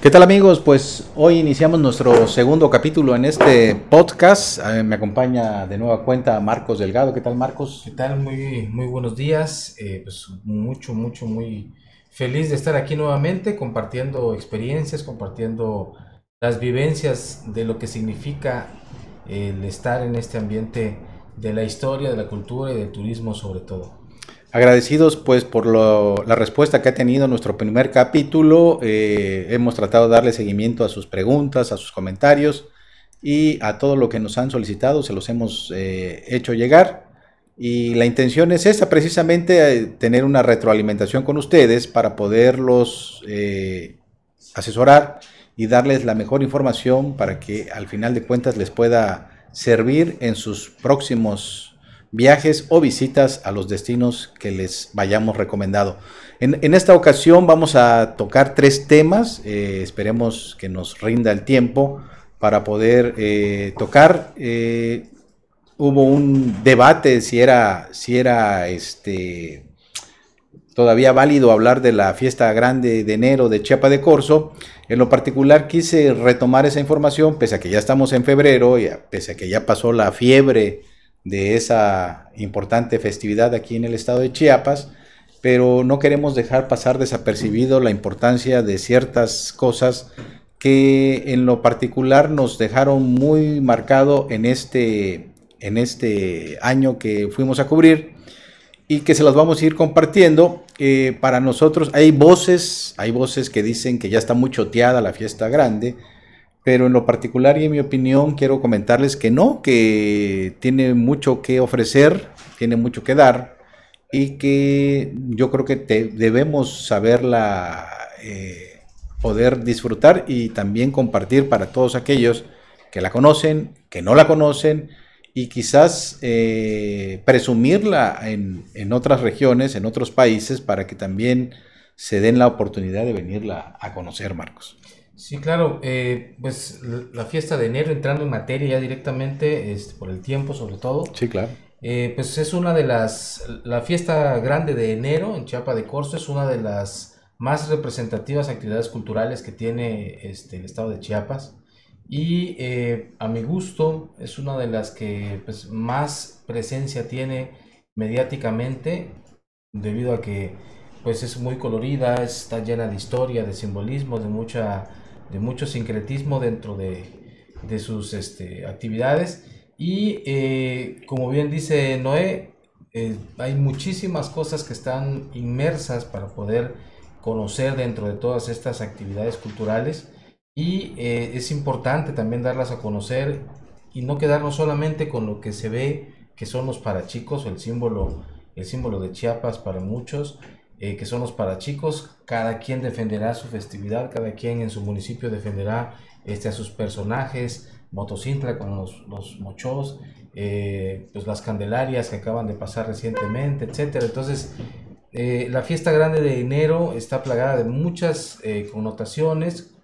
¿Qué tal amigos? Pues hoy iniciamos nuestro segundo capítulo en este podcast. Eh, me acompaña de nueva cuenta Marcos Delgado. ¿Qué tal Marcos? ¿Qué tal? Muy, muy buenos días. Eh, pues mucho, mucho, muy feliz de estar aquí nuevamente compartiendo experiencias, compartiendo las vivencias de lo que significa el estar en este ambiente de la historia, de la cultura y del turismo sobre todo. Agradecidos pues por la respuesta que ha tenido nuestro primer capítulo. Eh, hemos tratado de darle seguimiento a sus preguntas, a sus comentarios y a todo lo que nos han solicitado, se los hemos eh, hecho llegar. Y la intención es esa, precisamente eh, tener una retroalimentación con ustedes para poderlos asesorar y darles la mejor información para que al final de cuentas les pueda servir en sus próximos viajes o visitas a los destinos que les vayamos recomendado. En, esta ocasión vamos a tocar tres temas, eh, esperemos que nos rinda el tiempo para poder eh, tocar. Eh, hubo un debate si era, si era este, todavía válido hablar de la fiesta grande de enero de Chiapa de Corzo. En lo particular quise retomar esa información, pese a que ya estamos en febrero, y pese a que ya pasó la fiebre de esa importante festividad aquí en el estado de Chiapas, pero no queremos dejar pasar desapercibido la importancia de ciertas cosas que en lo particular nos dejaron muy marcado en este, en este año que fuimos a cubrir y que se las vamos a ir compartiendo. Eh, para nosotros hay voces, hay voces que dicen que ya está muy choteada la fiesta grande, pero en lo particular y en mi opinión quiero comentarles que no, que tiene mucho que ofrecer, tiene mucho que dar y que yo creo que debemos saberla, eh, poder disfrutar y también compartir para todos aquellos que la conocen, que no la conocen y quizás eh, presumirla en, en otras regiones, en otros países, para que también se den la oportunidad de venirla a conocer, Marcos. Sí, claro, eh, pues la fiesta de enero, entrando en materia ya directamente, este, por el tiempo sobre todo. Sí, claro. Eh, pues es una de las, la fiesta grande de enero en Chiapa de Corzo es una de las más representativas actividades culturales que tiene este, el estado de Chiapas y eh, a mi gusto es una de las que pues, más presencia tiene mediáticamente debido a que pues es muy colorida, está llena de historia, de simbolismo, de mucha de mucho sincretismo dentro de, de sus este, actividades. Y eh, como bien dice Noé, eh, hay muchísimas cosas que están inmersas para poder conocer dentro de todas estas actividades culturales y eh, es importante también darlas a conocer y no quedarnos solamente con lo que se ve que son los parachicos o el símbolo, el símbolo de Chiapas para muchos, eh, que son los para chicos. Cada quien defenderá su festividad, cada quien en su municipio defenderá este, a sus personajes, Motocintla con los, los mochos, eh, pues las candelarias que acaban de pasar recientemente, etcétera. Entonces, eh, la fiesta grande de enero está plagada de muchas connotaciones.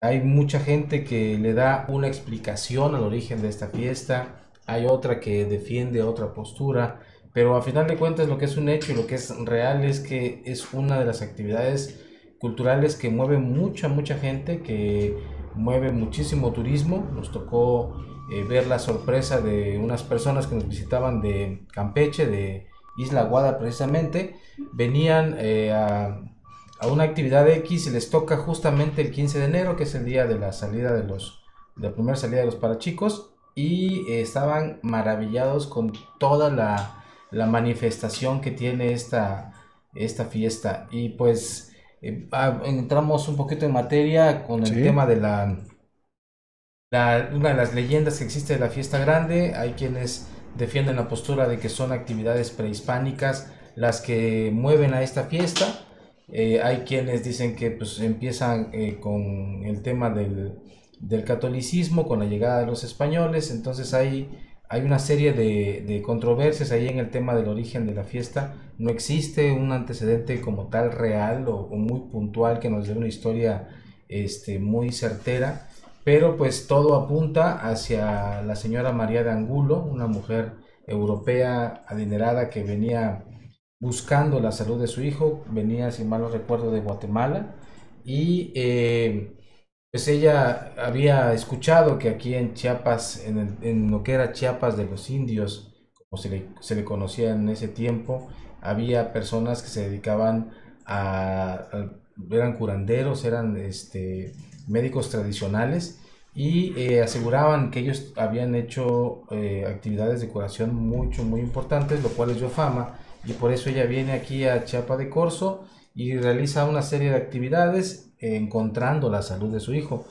Hay mucha gente que le da una explicación al origen de esta fiesta, hay otra que defiende otra postura. Pero a final de cuentas lo que es un hecho y lo que es real es que es una de las actividades culturales que mueve mucha, mucha gente, que mueve muchísimo turismo. Nos tocó eh, ver la sorpresa de unas personas que nos visitaban de Campeche, de Isla Guada precisamente. Venían eh, a, a, una actividad X y les toca justamente el 15 de enero, que es el día de la salida de los, de la primera salida de los parachicos. Y eh, estaban maravillados con toda la la manifestación que tiene esta, esta fiesta. Y pues eh, ah, entramos un poquito en materia con el tema de la, la, una de las leyendas que existe de la fiesta grande. Hay quienes defienden la postura de que son actividades prehispánicas las que mueven a esta fiesta. Eh, hay quienes dicen que pues empiezan eh, con el tema del, del catolicismo, con la llegada de los españoles. Entonces hay hay una serie de, controversias ahí en el tema del origen de la fiesta. No existe un antecedente como tal real o, muy puntual que nos dé una historia este, muy certera, pero pues todo apunta hacia la señora María de Angulo, una mujer europea adinerada que venía buscando la salud de su hijo, venía, si mal no recuerdo, de Guatemala y eh, Pues ella había escuchado que aquí en Chiapas, en, lo que era Chiapas de los indios, como se le, se le, conocía en ese tiempo, había personas que se dedicaban a, a eran curanderos, eran este, médicos tradicionales y eh, aseguraban que ellos habían hecho eh, actividades de curación mucho, muy importantes, lo cual les dio fama y por eso ella viene aquí a Chiapa de Corzo y realiza una serie de actividades encontrando la salud de su hijo.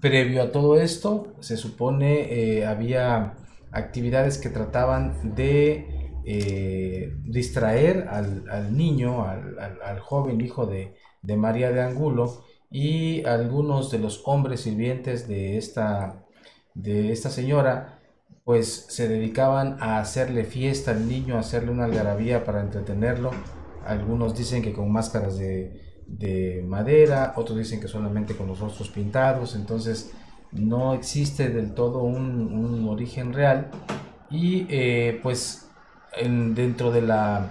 Previo a todo esto, se supone eh, había actividades que trataban de eh, distraer al, al niño, al, al, al, joven hijo de, de, María de Angulo y algunos de los hombres sirvientes de esta, de esta señora pues se dedicaban a hacerle fiesta al niño, a hacerle una algarabía para entretenerlo. Algunos dicen que con máscaras de, de madera, otros dicen que solamente con los rostros pintados, entonces no existe del todo un, origen real y eh, pues en, dentro de la,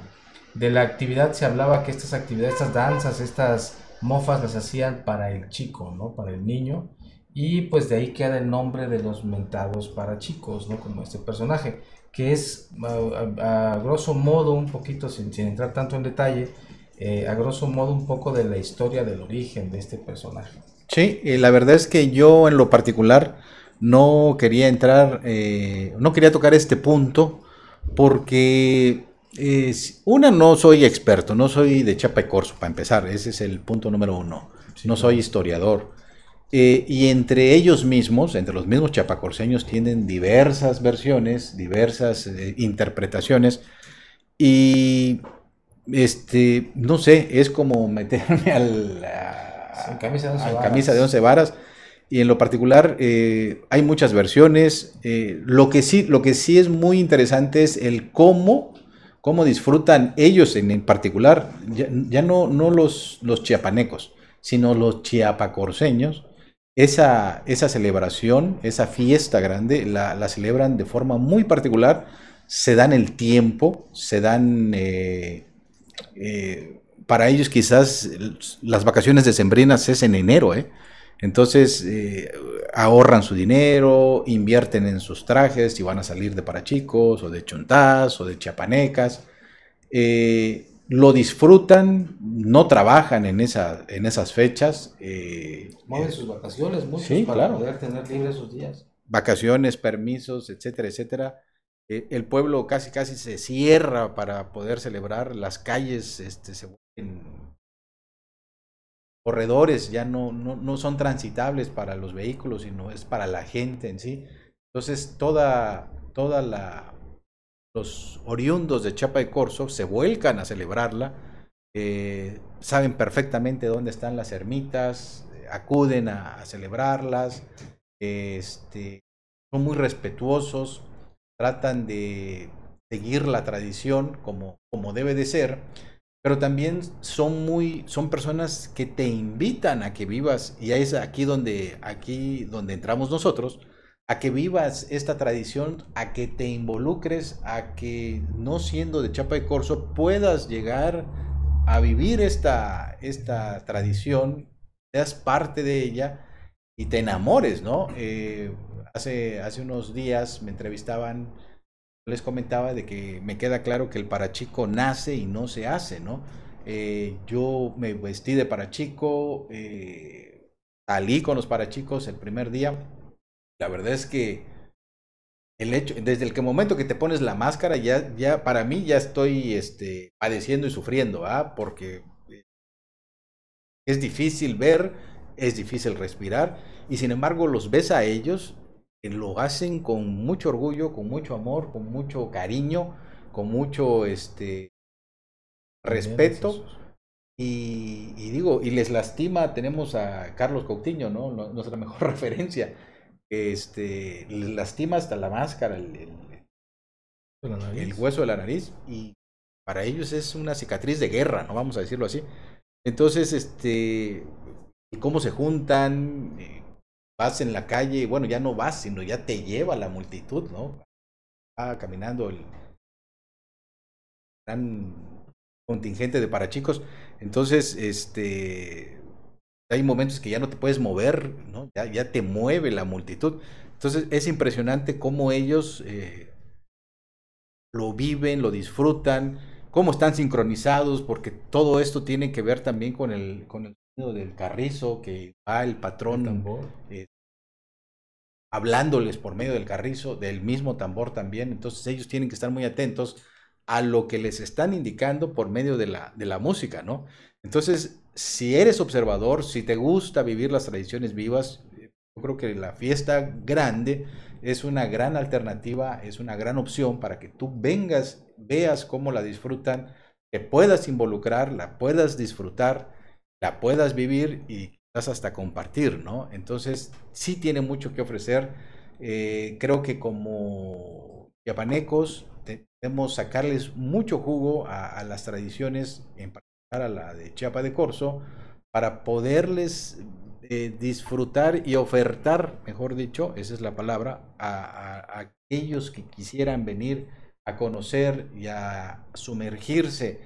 de la actividad se hablaba que estas actividades, estas danzas, estas mofas las hacían para el chico, ¿no? Para el niño y pues de ahí queda el nombre de los mentados para chicos, ¿no? Como este personaje, que es a, a grosso modo un poquito, sin, sin entrar tanto en detalle, eh, a grosso modo un poco de la historia del origen de este personaje. Sí, y la verdad es que yo en lo particular no quería entrar, eh, no quería tocar este punto porque eh, una no soy experto, no soy de chapa y corso para empezar, ese es el punto número uno, sí, no soy historiador. Eh, y entre ellos mismos, entre los mismos chapacorseños, tienen diversas versiones, diversas eh, interpretaciones. Y este, no sé, es como meterme al, a, camisa de once a camisa de once varas. Y en lo particular eh, hay muchas versiones. Lo, que sí, lo que sí es muy interesante es el cómo, cómo disfrutan ellos en, en particular, ya, ya no, no los, los chiapanecos, sino los chiapacorseños. Esa, esa celebración, esa fiesta grande, la, la celebran de forma muy particular. Se dan el tiempo, se dan... Eh, eh, para ellos quizás las vacaciones decembrinas es en enero, ¿eh? Entonces eh, ahorran su dinero, invierten en sus trajes, si van a salir de parachicos o de chontás o de chiapanecas. Eh, lo disfrutan, no trabajan en, esa, en esas fechas. eh, Mueven eh, sus vacaciones muchos Sí, para claro. poder tener libres esos días. vacaciones, permisos, etcétera, etcétera. Eh, el pueblo casi casi se cierra para poder celebrar, las calles este, se vuelven corredores, ya no, no, no son transitables para los vehículos, sino es para la gente en sí. Entonces toda, toda la, los oriundos de Chapa de Corzo se vuelcan a celebrarla, eh, saben perfectamente dónde están las ermitas, eh, acuden a, a celebrarlas, este, son muy respetuosos, tratan de seguir la tradición como, como debe de ser, pero también son muy, son personas que te invitan a que vivas, y es aquí donde, aquí donde entramos nosotros, a que vivas esta tradición, a que te involucres, a que no siendo de Chapa de Corzo puedas llegar a vivir esta, esta tradición, seas parte de ella y te enamores, ¿no? Eh, hace, hace unos días me entrevistaban, les comentaba de que me queda claro que el parachico nace y no se hace, ¿no? Eh, yo me vestí de parachico, eh, salí con los parachicos el primer día. La verdad es que el hecho, desde el que momento que te pones la máscara, ya, ya para mí ya estoy este, padeciendo y sufriendo, ¿ah? Porque eh, es difícil ver, es difícil respirar, y sin embargo los ves a ellos, que lo hacen con mucho orgullo, con mucho amor, con mucho cariño, con mucho este respeto. Y, y digo, y les lastima, tenemos a Carlos Coutinho. No- Nuestra mejor referencia. Este, les lastima hasta la máscara, el, el- hueso de la nariz, y para ellos es una cicatriz de guerra, ¿no? Vamos a decirlo así. Entonces, este, cómo se juntan, eh, vas en la calle, y bueno, ya no vas, sino ya te lleva la multitud, ¿no? Va caminando el gran contingente de parachicos. Entonces, este, hay momentos que ya no te puedes mover, ¿no? Ya, ya te mueve la multitud. Entonces es impresionante cómo ellos eh, lo viven, lo disfrutan, cómo están sincronizados, porque todo esto tiene que ver también con el, con el sonido del carrizo, que va el patrón eh, hablándoles por medio del carrizo, del mismo tambor también. Entonces ellos tienen que estar muy atentos a lo que les están indicando por medio de la, de la música, ¿no? Entonces, si eres observador, si te gusta vivir las tradiciones vivas, yo creo que la fiesta grande es una gran alternativa, es una gran opción para que tú vengas, veas cómo la disfrutan, que puedas involucrar, la puedas disfrutar, la puedas vivir y quizás hasta compartir, ¿no? Entonces, sí tiene mucho que ofrecer. Eh, creo que como yapanecos debemos sacarles mucho jugo a, las tradiciones, en a la de Chiapa de Corzo, para poderles eh, disfrutar y ofertar, mejor dicho, esa es la palabra, a, aquellos que quisieran venir a conocer y a sumergirse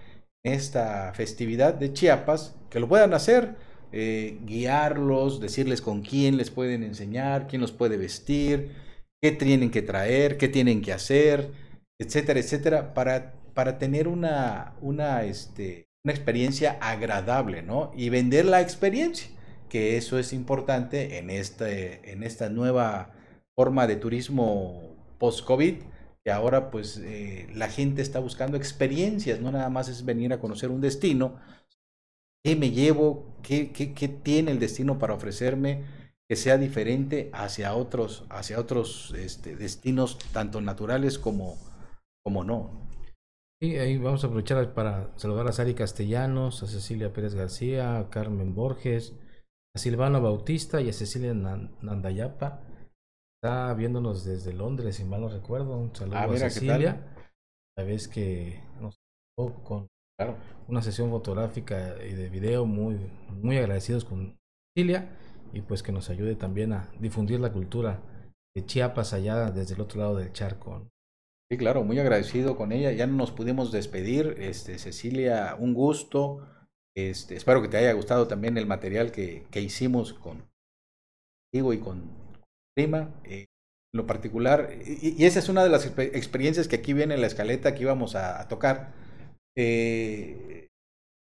en esta festividad de Chiapas, que lo puedan hacer, eh, guiarlos, decirles con quién les pueden enseñar, quién los puede vestir, qué tienen que traer, qué tienen que hacer, etcétera, etcétera, para, para tener una, una, este, una experiencia agradable, ¿no? Y vender la experiencia que eso es importante en, este, en esta nueva forma de turismo post-COVID, que ahora pues eh, la gente está buscando experiencias, no nada más es venir a conocer un destino, qué me llevo, qué, qué, qué tiene el destino para ofrecerme que sea diferente hacia otros, hacia otros este, destinos, tanto naturales como, como no. Y ahí vamos a aprovechar para saludar a Sari Castellanos, a Cecilia Pérez García, a Carmen Borges, a Silvano Bautista y a Cecilia Nandayapa. Está viéndonos desde Londres, si mal no recuerdo. Un saludo ah, a Cecilia. La vez que nos con una sesión fotográfica y de video muy, muy agradecidos con Cecilia y pues que nos ayude también a difundir la cultura de Chiapas allá desde el otro lado del charco. Sí, claro, muy agradecido con ella. Ya no nos pudimos despedir. Este, Cecilia, un gusto este, espero que te haya gustado también el material que, hicimos con Diego y con Prima. Eh, en lo particular, y, esa es una de las experiencias que aquí viene en la escaleta que íbamos a, tocar. Eh,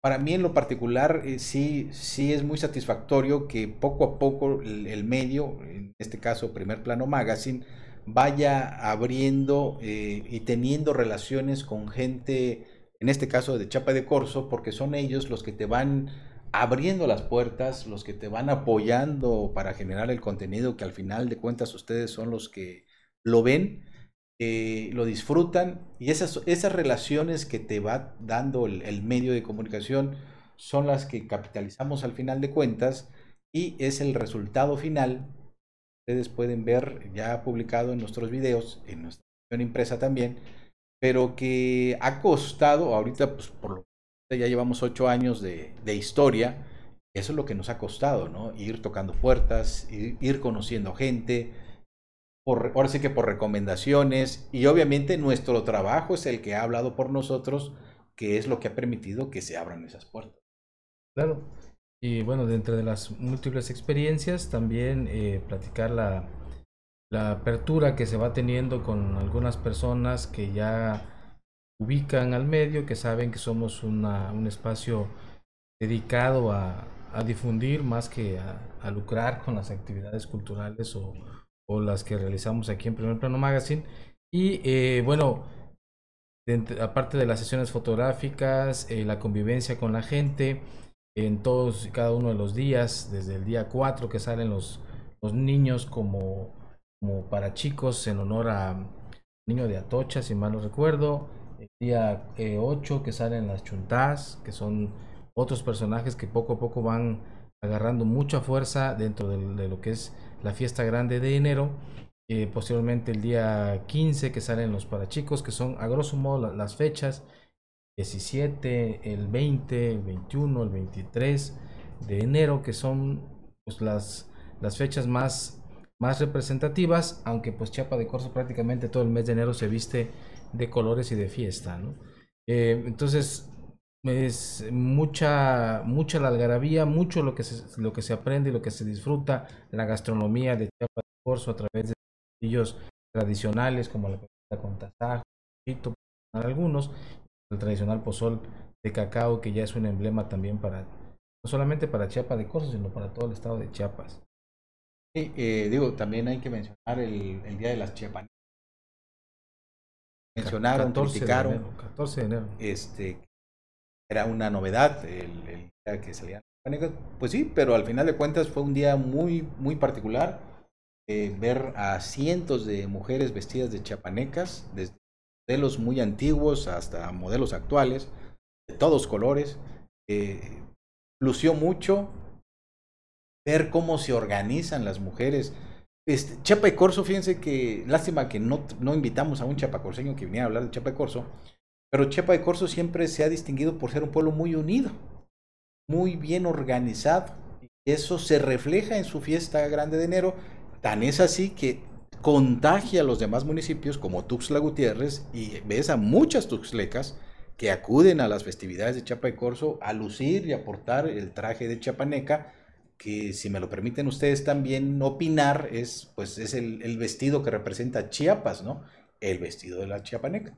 para mí en lo particular eh, sí, sí es muy satisfactorio que poco a poco el, medio, en este caso Primer Plano Magazine, vaya abriendo y teniendo relaciones con gente en este caso de Chapa de Corso, porque son ellos los que te van abriendo las puertas, los que te van apoyando para generar el contenido que al final de cuentas ustedes son los que lo ven, eh, lo disfrutan y esas, esas relaciones que te va dando el, medio de comunicación son las que capitalizamos al final de cuentas y es el resultado final. Ustedes pueden ver ya publicado en nuestros videos, en nuestra impresa también, pero que ha costado, ahorita pues por lo ya llevamos ocho años de, historia, eso es lo que nos ha costado, ¿no? Ir tocando puertas, ir, conociendo gente, por, ahora sí que por recomendaciones, y obviamente nuestro trabajo es el que ha hablado por nosotros, que es lo que ha permitido que se abran esas puertas. Claro, y bueno, dentro de las múltiples experiencias, también eh, platicar la, la apertura que se va teniendo con algunas personas que ya ubican al medio, que saben que somos una, un espacio dedicado a, a difundir más que a, lucrar con las actividades culturales o, o, las que realizamos aquí en Primer Plano Magazine. Y eh, bueno, aparte de las sesiones fotográficas, eh, la convivencia con la gente, en todos y cada uno de los días, desde el día 4 que salen los, los niños como como para chicos en honor a Niño de Atocha, si mal no recuerdo. El día 8 eh, que salen las chuntas, que son otros personajes que poco a poco van agarrando mucha fuerza dentro de, lo que es la fiesta grande de enero. Eh, posteriormente el día 15 que salen los para chicos, que son a grosso modo las fechas 17, el 20, el 21, el 23 de enero, que son pues, las, las fechas más más representativas, aunque pues Chiapa de Corzo prácticamente todo el mes de enero se viste de colores y de fiesta. Eh, entonces, es mucha, mucha la algarabía, mucho lo que se, lo que se aprende y lo que se disfruta, la gastronomía de Chiapas de Corzo a través de platillos tradicionales como la con tasajo, algunos, el tradicional pozol de cacao que ya es un emblema también para, no solamente para Chiapas de Corzo, sino para todo el estado de Chiapas. Sí, eh, digo, también hay que mencionar el, el Día de las Chiapas Mencionaron, 14 criticaron. De enero, 14 de enero. Este, era una novedad el, el día que salían Pues sí, pero al final de cuentas fue un día muy, muy particular. Eh, ver a cientos de mujeres vestidas de chiapanecas, desde modelos muy antiguos hasta modelos actuales, de todos colores. Lució mucho ver cómo se organizan las mujeres. Este, Chapa y Corso, fíjense que lástima que no, no invitamos a un chapacorseño que viniera a hablar de Chapa y Corso, pero Chiapa de Corzo siempre se ha distinguido por ser un pueblo muy unido, muy bien organizado. Y eso se refleja en su fiesta grande de enero. Tan es así que contagia a los demás municipios como Tuxtla Gutiérrez y ves a muchas tuxlecas que acuden a las festividades de Chiapa de Corzo a lucir y aportar el traje de chapaneca que si me lo permiten ustedes también opinar es pues es el, el vestido que representa Chiapas, ¿no? El vestido de la chiapaneca.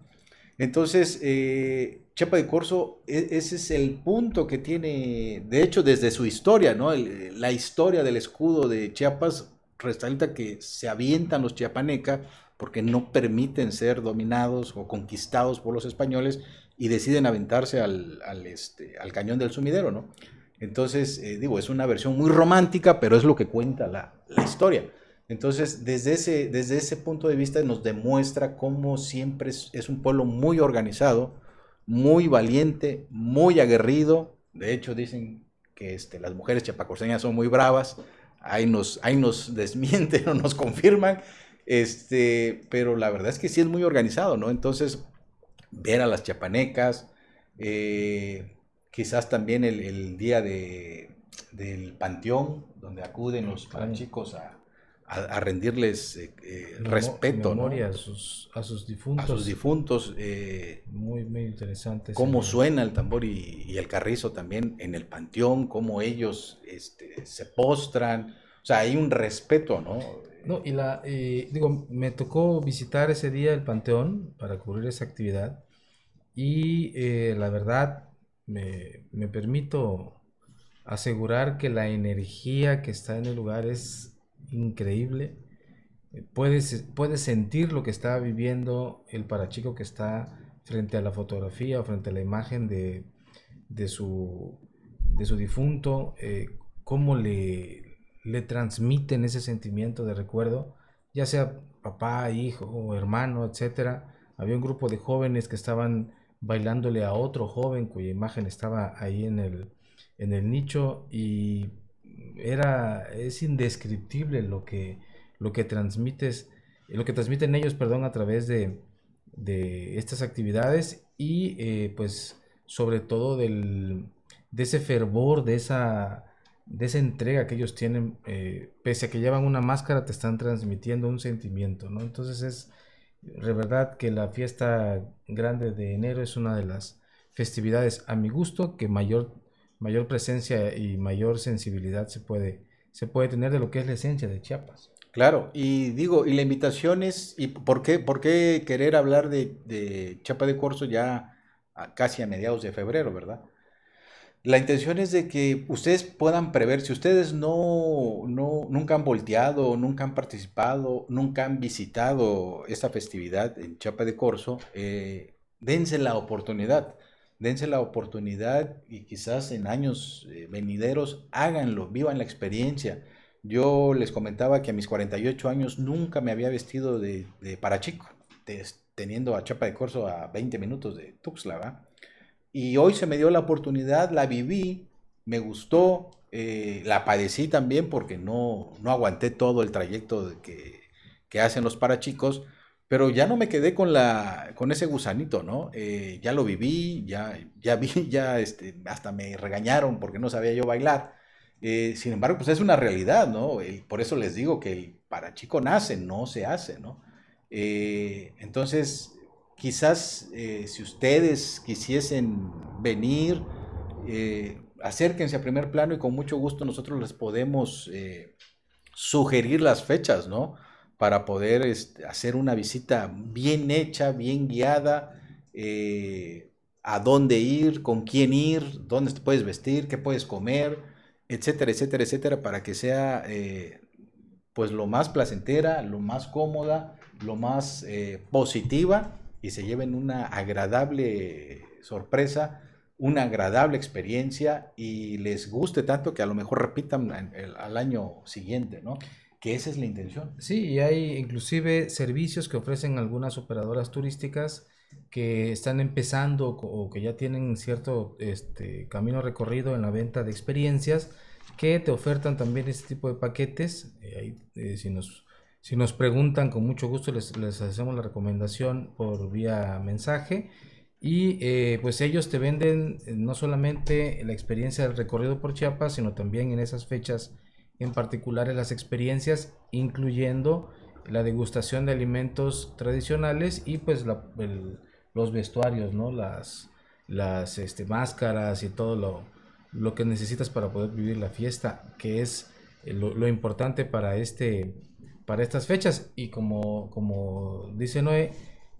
Entonces, eh, Chiapa de Corzo, e, ese es el punto que tiene, de hecho, desde su historia, ¿no? la historia del escudo de Chiapas resalta que se avientan los chiapanecas porque no permiten ser dominados o conquistados por los españoles y deciden aventarse al, este, al cañón del sumidero, ¿no? Entonces, eh, digo, es una versión muy romántica, pero es lo que cuenta la, la historia. Entonces, desde ese, desde ese punto de vista nos demuestra cómo siempre es, un pueblo muy organizado, muy valiente, muy aguerrido. De hecho, dicen que este, las mujeres chapacorseñas son muy bravas. Ahí nos, ahí nos desmienten o nos confirman. Este, pero la verdad es que sí es muy organizado, ¿no? Entonces, ver a las chapanecas, eh, quizás también el, día de, del panteón, donde acuden los chicos a, a, rendirles eh, eh, respeto. Memoria a, sus, a sus difuntos. A sus difuntos. Eh, muy, muy interesante. Cómo suena el tambor y, el carrizo también en el panteón, cómo ellos este, se postran. O sea, hay un respeto, ¿no? No, y la, digo, me tocó visitar ese día el panteón para cubrir esa actividad y la verdad me, me permito asegurar que la energía que está en el lugar es increíble. Puedes, puedes sentir lo que está viviendo el parachico que está frente a la fotografía o frente a la imagen de, de, su, de su difunto, eh, cómo le, le transmiten ese sentimiento de recuerdo, ya sea papá, hijo hermano, etcétera. Había un grupo de jóvenes que estaban bailándole a otro joven cuya imagen estaba ahí en el, en el nicho y era, es indescriptible lo que, lo que transmites, lo que transmiten ellos, perdón, a través de, de estas actividades y eh, pues sobre todo del, de ese fervor, de esa, de esa entrega que ellos tienen, eh, pese a que llevan una máscara, te están transmitiendo un sentimiento, ¿no? Entonces es de verdad que la fiesta grande de enero es una de las festividades a mi gusto que mayor mayor presencia y mayor sensibilidad se puede, se puede tener de lo que es la esencia de Chiapas. Claro, y digo, y la invitación es, ¿y por qué, por qué querer hablar de, de Chiapas de Corzo ya casi a mediados de febrero, verdad? La intención es de que ustedes puedan prever, si ustedes no, no, nunca han volteado, nunca han participado, nunca han visitado esta festividad en Chiapas de Corzo, eh, dense la oportunidad dense la oportunidad y quizás en años eh, venideros háganlo, vivan la experiencia. Yo les comentaba que a mis 48 años nunca me había vestido de, de parachico, teniendo a Chapa de Corso a 20 minutos de Tuxtla, Y hoy se me dio la oportunidad, la viví, me gustó, eh, la padecí también porque no, no aguanté todo el trayecto que, que hacen los parachicos, pero ya no me quedé con, la, con ese gusanito, ¿no? Eh, ya lo viví, ya, ya vi, ya este, hasta me regañaron porque no sabía yo bailar. Eh, sin embargo, pues es una realidad, ¿no? por eso les digo que el para chico nace, no se hace, ¿no? Eh, entonces, quizás si ustedes quisiesen venir, acérquense a primer plano y con mucho gusto nosotros les podemos sugerir las fechas, ¿no? Para poder este, hacer una visita bien hecha, bien guiada, a dónde ir, con quién ir, dónde te puedes vestir, qué puedes comer, etcétera, etcétera, etcétera, para que sea pues lo más placentera, lo más cómoda, lo más positiva y se lleven una agradable sorpresa, una agradable experiencia y les guste tanto que a lo mejor repitan al año siguiente, ¿no? Que esa es la intención. Sí, y hay inclusive servicios que ofrecen algunas operadoras turísticas que están empezando o que ya tienen cierto este, camino recorrido en la venta de experiencias que te ofertan también este tipo de paquetes. Eh, eh, si nos si nos preguntan, con mucho gusto les, les hacemos la recomendación por vía mensaje. Y eh, pues ellos te venden eh, no solamente la experiencia del recorrido por Chiapas, sino también en esas fechas en particulares las experiencias, incluyendo la degustación de alimentos tradicionales y pues los vestuarios, ¿no? Las, las este, máscaras y todo lo, lo, que necesitas para poder vivir la fiesta, que es lo, importante para este para estas fechas. Y como, como dice Noé,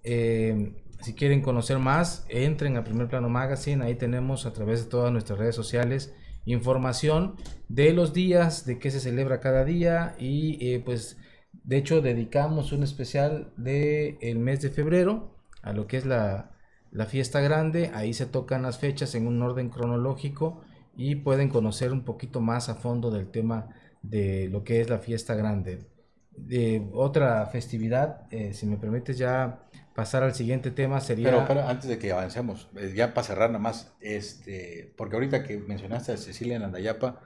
eh, si quieren conocer más, entren a Primer Plano Magazine. Ahí tenemos a través de todas nuestras redes sociales información de los días, de qué se celebra cada día. Y eh, pues de hecho dedicamos un especial del el mes de febrero a lo que es la, la fiesta grande. Ahí se tocan las fechas en un orden cronológico y pueden conocer un poquito más a fondo del tema de lo que es la fiesta grande de otra festividad, eh, si me permites ya pasar al siguiente tema sería... Pero, antes de que avancemos, eh, ya para cerrar nada más, este, porque ahorita que mencionaste a Cecilia Nandayapa,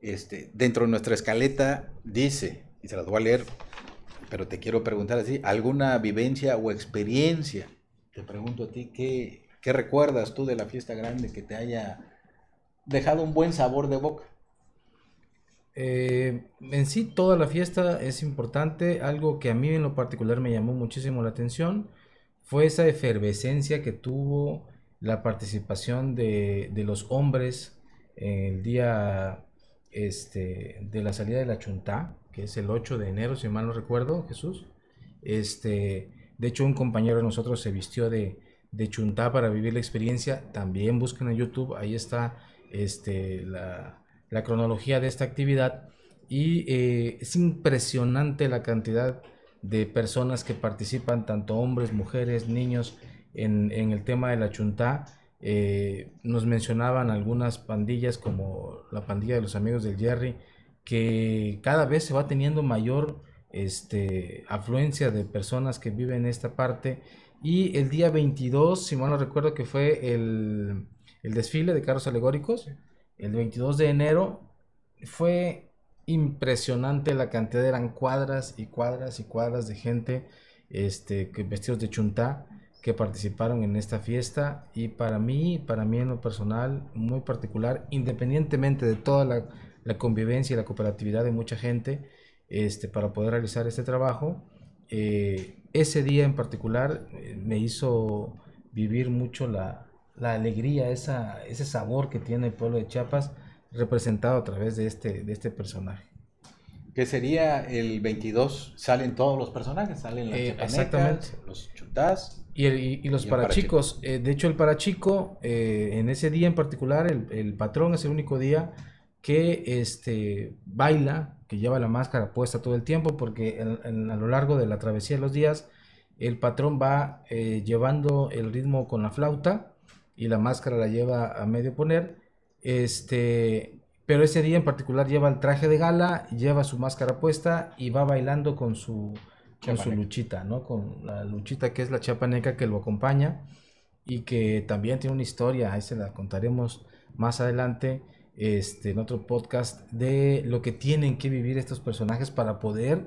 este, dentro de nuestra escaleta dice, y se las voy a leer, pero te quiero preguntar así, ¿alguna vivencia o experiencia? Te pregunto a ti, ¿qué, qué recuerdas tú de la fiesta grande que te haya dejado un buen sabor de boca? Eh, en sí, toda la fiesta es importante. Algo que a mí en lo particular me llamó muchísimo la atención fue esa efervescencia que tuvo la participación de, los hombres el día este, de la salida de la Chuntá, que es el 8 de enero, si mal no recuerdo, Jesús. Este, de hecho, un compañero de nosotros se vistió de, de Chuntá para vivir la experiencia. También busquen en YouTube, ahí está este, la, cronología de esta actividad y eh, es impresionante la cantidad de personas que participan, tanto hombres, mujeres, niños, en, el tema de la chuntá. Eh, nos mencionaban algunas pandillas como la pandilla de los amigos del Jerry, que cada vez se va teniendo mayor este, afluencia de personas que viven en esta parte. Y el día 22, si mal no recuerdo que fue el, el desfile de carros alegóricos, el 22 de enero fue impresionante la cantidad, eran cuadras y cuadras y cuadras de gente este, vestidos de chuntá que participaron en esta fiesta. Y para mí, para mí en lo personal, muy particular, independientemente de toda la, convivencia y la cooperatividad de mucha gente este, para poder realizar este trabajo, eh, ese día en particular eh, me hizo vivir mucho la, la alegría, esa, ese sabor que tiene el pueblo de Chiapas representado a través de este, de este personaje. Que sería el 22, salen todos los personajes, salen las eh, los chutás. Y, los parachicos. Eh, de hecho, el parachico, eh, en ese día en particular, el, patrón es el único día que este, baila, que lleva la máscara puesta todo el tiempo, porque a lo largo de la travesía de los días, el patrón va llevando el ritmo con la flauta y la máscara la lleva a medio poner. Este, pero ese día en particular lleva el traje de gala, lleva su máscara puesta y va bailando con su, con su luchita, ¿no? Con la luchita que es la chapaneca que lo acompaña y que también tiene una historia, ahí se la contaremos más adelante este, en otro podcast de lo que tienen que vivir estos personajes para poder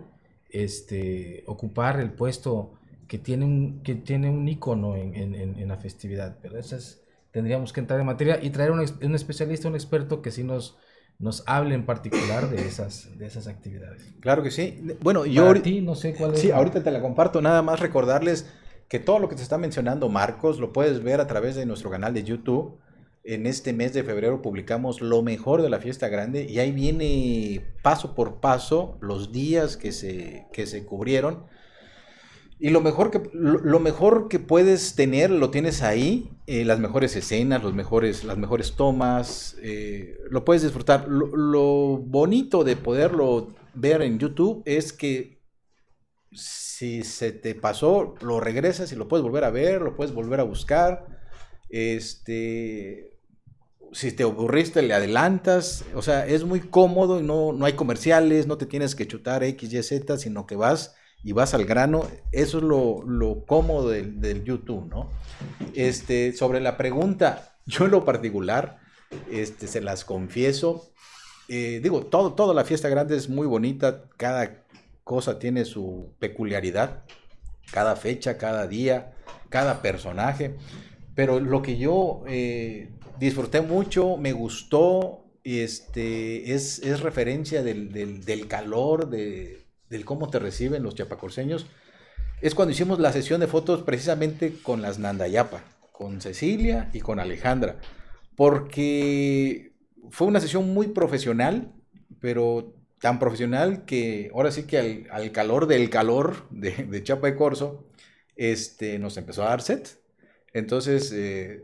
este, ocupar el puesto que tiene un, que tiene un icono en, en, en la festividad. Pero esa es tendríamos que entrar en materia y traer un, un especialista, un experto que sí nos, nos hable en particular de esas, de esas actividades. Claro que sí. Bueno, yo... ti, no sé cuál es. Sí, ahorita te la comparto. Nada más recordarles que todo lo que te está mencionando Marcos lo puedes ver a través de nuestro canal de YouTube. En este mes de febrero publicamos lo mejor de la fiesta grande y ahí viene paso por paso los días que se, que se cubrieron. Y lo mejor que, lo, mejor que puedes tener lo tienes ahí, eh, las mejores escenas, los mejores, las mejores tomas, eh, lo puedes disfrutar. lo, bonito de poderlo ver en YouTube es que si se te pasó, lo regresas y lo puedes volver a ver, lo puedes volver a buscar. Este, si te aburriste, le adelantas. O sea, es muy cómodo y no, no hay comerciales, no te tienes que chutar X, Y, Z, sino que vas y vas al grano. Eso es lo, cómodo del, YouTube, ¿no? Este, sobre la pregunta, yo en lo particular, este, se las confieso. Eh, digo, todo, toda la fiesta grande es muy bonita, cada cosa tiene su peculiaridad, cada fecha, cada día, cada personaje. Pero lo que yo eh, disfruté mucho, me gustó, este, es, es referencia del, del, calor, de, del cómo te reciben los chapacorseños. Es cuando hicimos la sesión de fotos precisamente con las Nandayapa, con Cecilia y con Alejandra, porque fue una sesión muy profesional, pero tan profesional que ahora sí que al, calor del calor de, Chapa de Corso, este, nos empezó a dar set. Entonces, eh,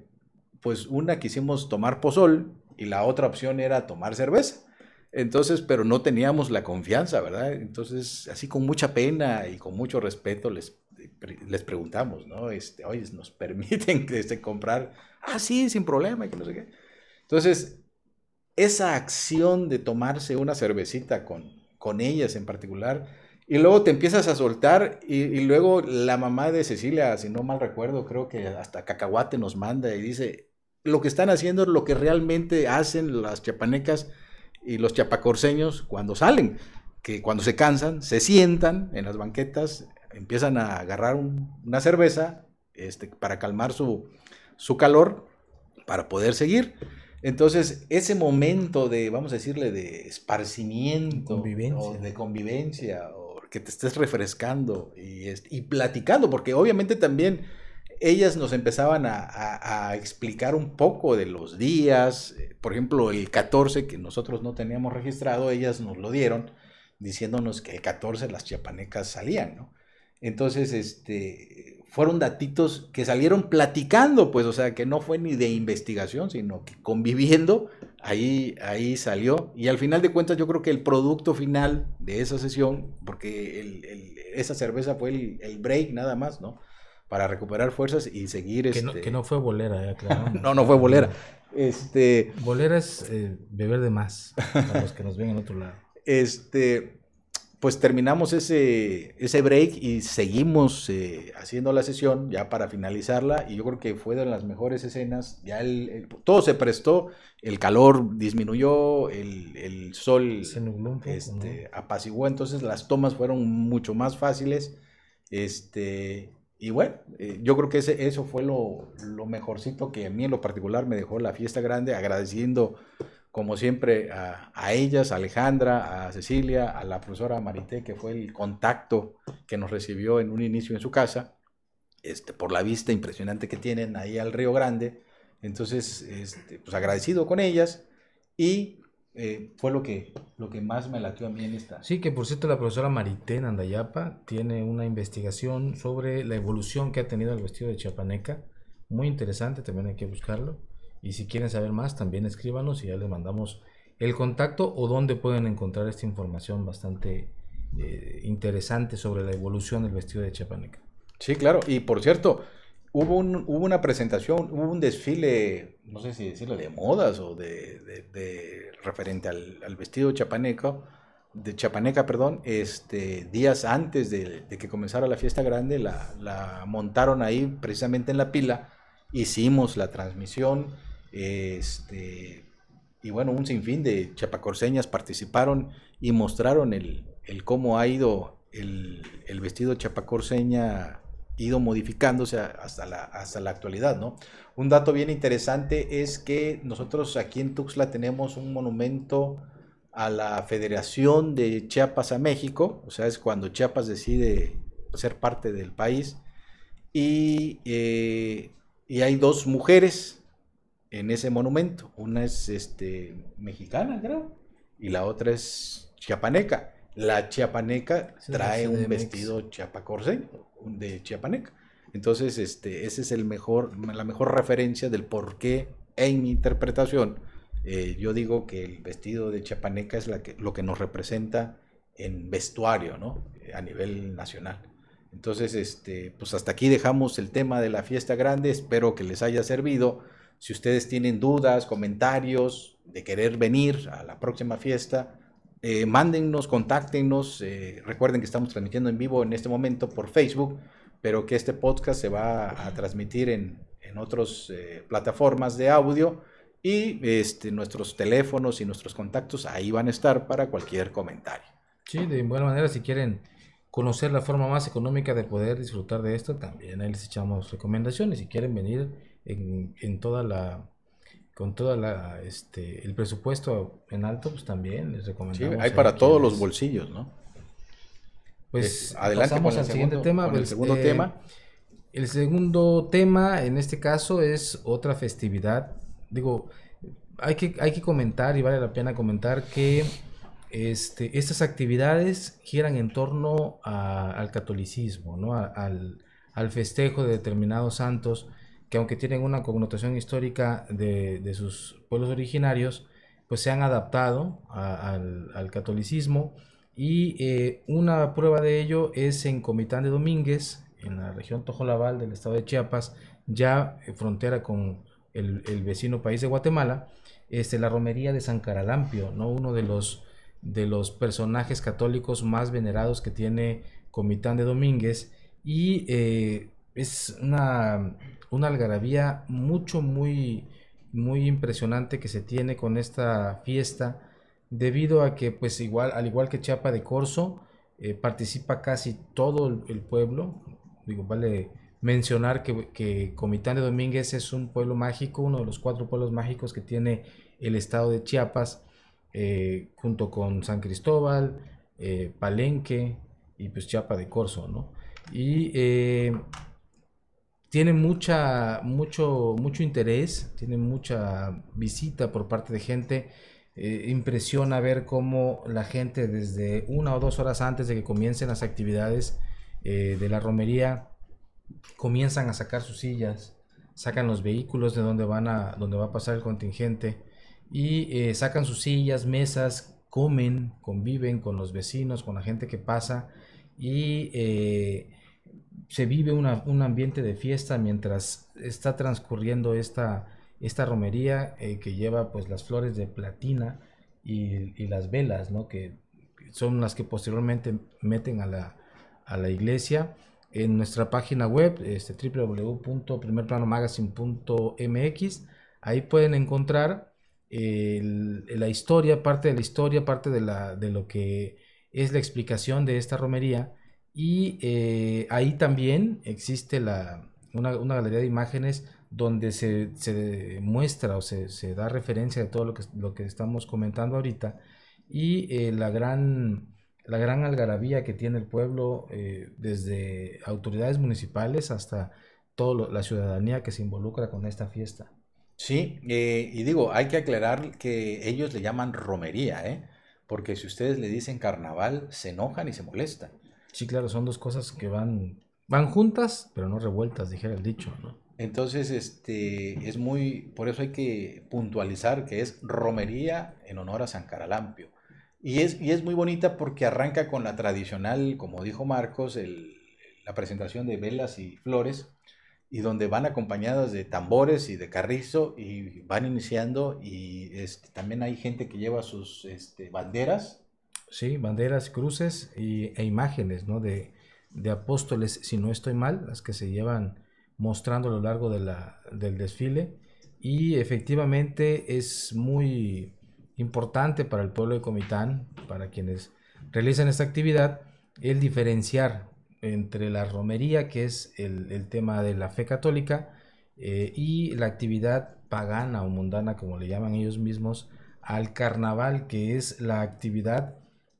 pues una quisimos tomar pozol y la otra opción era tomar cerveza. Entonces, pero no teníamos la confianza, ¿verdad? Entonces, así con mucha pena y con mucho respeto les, les preguntamos, ¿no? Este, oye, ¿nos permiten este, comprar? Ah, sí, sin problema, y que no sé qué. Entonces, esa acción de tomarse una cervecita con, con ellas en particular, y luego te empiezas a soltar y, luego la mamá de Cecilia, si no mal recuerdo, creo que hasta cacahuate nos manda y dice, lo que están haciendo es lo que realmente hacen las chapanecas y los chapacorseños cuando salen, que cuando se cansan, se sientan en las banquetas, empiezan a agarrar una cerveza este, para calmar su, su calor, para poder seguir. Entonces, ese momento de, vamos a decirle, de esparcimiento, convivencia. O de convivencia, o que te estés refrescando y, y platicando, porque obviamente también ellas nos empezaban a, explicar un poco de los días, por ejemplo, el 14 que nosotros no teníamos registrado, ellas nos lo dieron diciéndonos que el 14 las chiapanecas salían, ¿no? Entonces, este, fueron datitos que salieron platicando, pues, o sea, que no fue ni de investigación, sino que conviviendo, ahí, ahí salió. Y al final de cuentas, yo creo que el producto final de esa sesión, porque esa cerveza fue el, break nada más, ¿no? Para recuperar fuerzas y seguir. Que, no, este que no fue bolera, claro. no, no fue bolera. Este... Bolera es eh, beber de más, para los que nos ven en otro lado. Este, pues terminamos ese, ese break y seguimos eh, haciendo la sesión ya para finalizarla y yo creo que fue de las mejores escenas, ya el, todo se prestó, el calor disminuyó, el, sol este, apaciguó, entonces las tomas fueron mucho más fáciles, este, y bueno, eh, yo creo que ese, eso fue lo, lo mejorcito que a mí en lo particular me dejó la fiesta grande, agradeciendo como siempre, a, ellas, a Alejandra, a Cecilia, a la profesora Marité, que fue el contacto que nos recibió en un inicio en su casa, este, por la vista impresionante que tienen ahí al Río Grande. Entonces, este, pues agradecido con ellas y eh, fue lo que, lo que más me latió a mí en esta. Sí, que por cierto la profesora Marité en Andayapa tiene una investigación sobre la evolución que ha tenido el vestido de chapaneca. Muy interesante, también hay que buscarlo. Y si quieren saber más, también escríbanos y ya les mandamos el contacto o dónde pueden encontrar esta información bastante eh, interesante sobre la evolución del vestido de Chapaneca. Sí, claro. Y por cierto, hubo, hubo una presentación, hubo un desfile, no sé si decirlo, de modas o de, referente al, vestido chapaneco, de chapaneca, perdón, este, días antes de, que comenzara la fiesta grande, la, montaron ahí precisamente en la pila, hicimos la transmisión este, y bueno, un sinfín de chapacorseñas participaron y mostraron el, cómo ha ido el, vestido chapacorseña ido modificándose hasta la, hasta la actualidad, ¿no? Un dato bien interesante es que nosotros aquí en Tuxtla tenemos un monumento a la Federación de Chiapas a México, o sea, es cuando Chiapas decide ser parte del país, y, eh, y hay dos mujeres en ese monumento. Una es este, mexicana, creo, y la otra es chiapaneca. La chiapaneca trae un vestido chiapacorse de chiapaneca. Entonces, este, ese es el mejor, la mejor referencia del por qué en mi interpretación eh, yo digo que el vestido de chiapaneca es la que, lo que nos representa en vestuario, ¿no? A nivel nacional. Entonces, este, pues hasta aquí dejamos el tema de la fiesta grande. Espero que les haya servido. Si ustedes tienen dudas, comentarios de querer venir a la próxima fiesta, eh, mándennos, contáctenos. Eh, recuerden que estamos transmitiendo en vivo en este momento por Facebook, pero que este podcast se va a transmitir en, en otras eh, plataformas de audio y este, nuestros teléfonos y nuestros contactos ahí van a estar para cualquier comentario. Sí, de buena manera, si quieren conocer la forma más económica de poder disfrutar de esto, también ahí les echamos recomendaciones. Si quieren venir en, en toda la con toda la este el presupuesto en alto, pues también les recomendamos. Sí, hay para todos los bolsillos, ¿no? Pues adelante pasamos al siguiente tema. el pues, segundo eh, tema. El segundo tema, en este caso, es otra festividad. Digo, hay que, hay que comentar y vale la pena comentar que este, estas actividades giran en torno al catolicismo, ¿no? al, al, festejo de determinados santos que aunque tienen una connotación histórica de, sus pueblos originarios, pues se han adaptado al, catolicismo y eh, una prueba de ello es en Comitán de Domínguez, en la región Tojolabal del estado de Chiapas, ya frontera con el, vecino país de Guatemala, este, la romería de San Caralampio, ¿no? uno de los, de los personajes católicos más venerados que tiene Comitán de Domínguez y eh, es una, una algarabía mucho, muy, muy impresionante que se tiene con esta fiesta debido a que pues igual al igual que Chiapa de Corzo eh, participa casi todo el, pueblo. Digo vale mencionar que, que, Comitán de Domínguez es un pueblo mágico uno de los cuatro pueblos mágicos que tiene el estado de Chiapas eh, junto con San Cristóbal eh, Palenque y pues Chiapa de Corzo no y tiene mucha, mucho, mucho interés, tiene mucha visita por parte de gente. Eh, impresiona ver cómo la gente desde una o dos horas antes de que comiencen las actividades eh, de la romería comienzan a sacar sus sillas, sacan los vehículos de donde van a, donde va a pasar el contingente y eh, sacan sus sillas, mesas, comen, conviven con los vecinos, con la gente que pasa y se vive un ambiente de fiesta mientras está transcurriendo esta, esta romería eh, que lleva pues las flores de platina y, las velas, ¿no? que son las que posteriormente meten a la, a la iglesia. En nuestra página web, este, www.primerplanomagazine.mx, ahí pueden encontrar la historia, parte de la historia, parte de, la, de lo que es la explicación de esta romería y eh, ahí también existe la, una, galería de imágenes donde se, muestra o se, da referencia de todo lo que, lo que estamos comentando ahorita y eh, la, gran, la gran algarabía que tiene el pueblo eh, desde autoridades municipales hasta toda la ciudadanía que se involucra con esta fiesta. Sí, y digo, hay que aclarar que ellos le llaman romería, porque si ustedes le dicen carnaval, se enojan y se molestan. Sí, claro, son dos cosas que van, van juntas, pero no revueltas, dijera el dicho, ¿no? Entonces, este, es muy, por eso hay que puntualizar que es romería en honor a San Caralampio. Y es, y es muy bonita porque arranca con la tradicional, como dijo Marcos, el, la presentación de velas y flores, y donde van acompañadas de tambores y de carrizo, y van iniciando, y este, también hay gente que lleva sus este, banderas, Sí, banderas, cruces y, e imágenes ¿no? de, apóstoles, si no estoy mal, las que se llevan mostrando a lo largo de la, del desfile. Y efectivamente es muy importante para el pueblo de Comitán, para quienes realizan esta actividad, el diferenciar entre la romería, que es el, tema de la fe católica, eh, y la actividad pagana o mundana, como le llaman ellos mismos, al carnaval, que es la actividad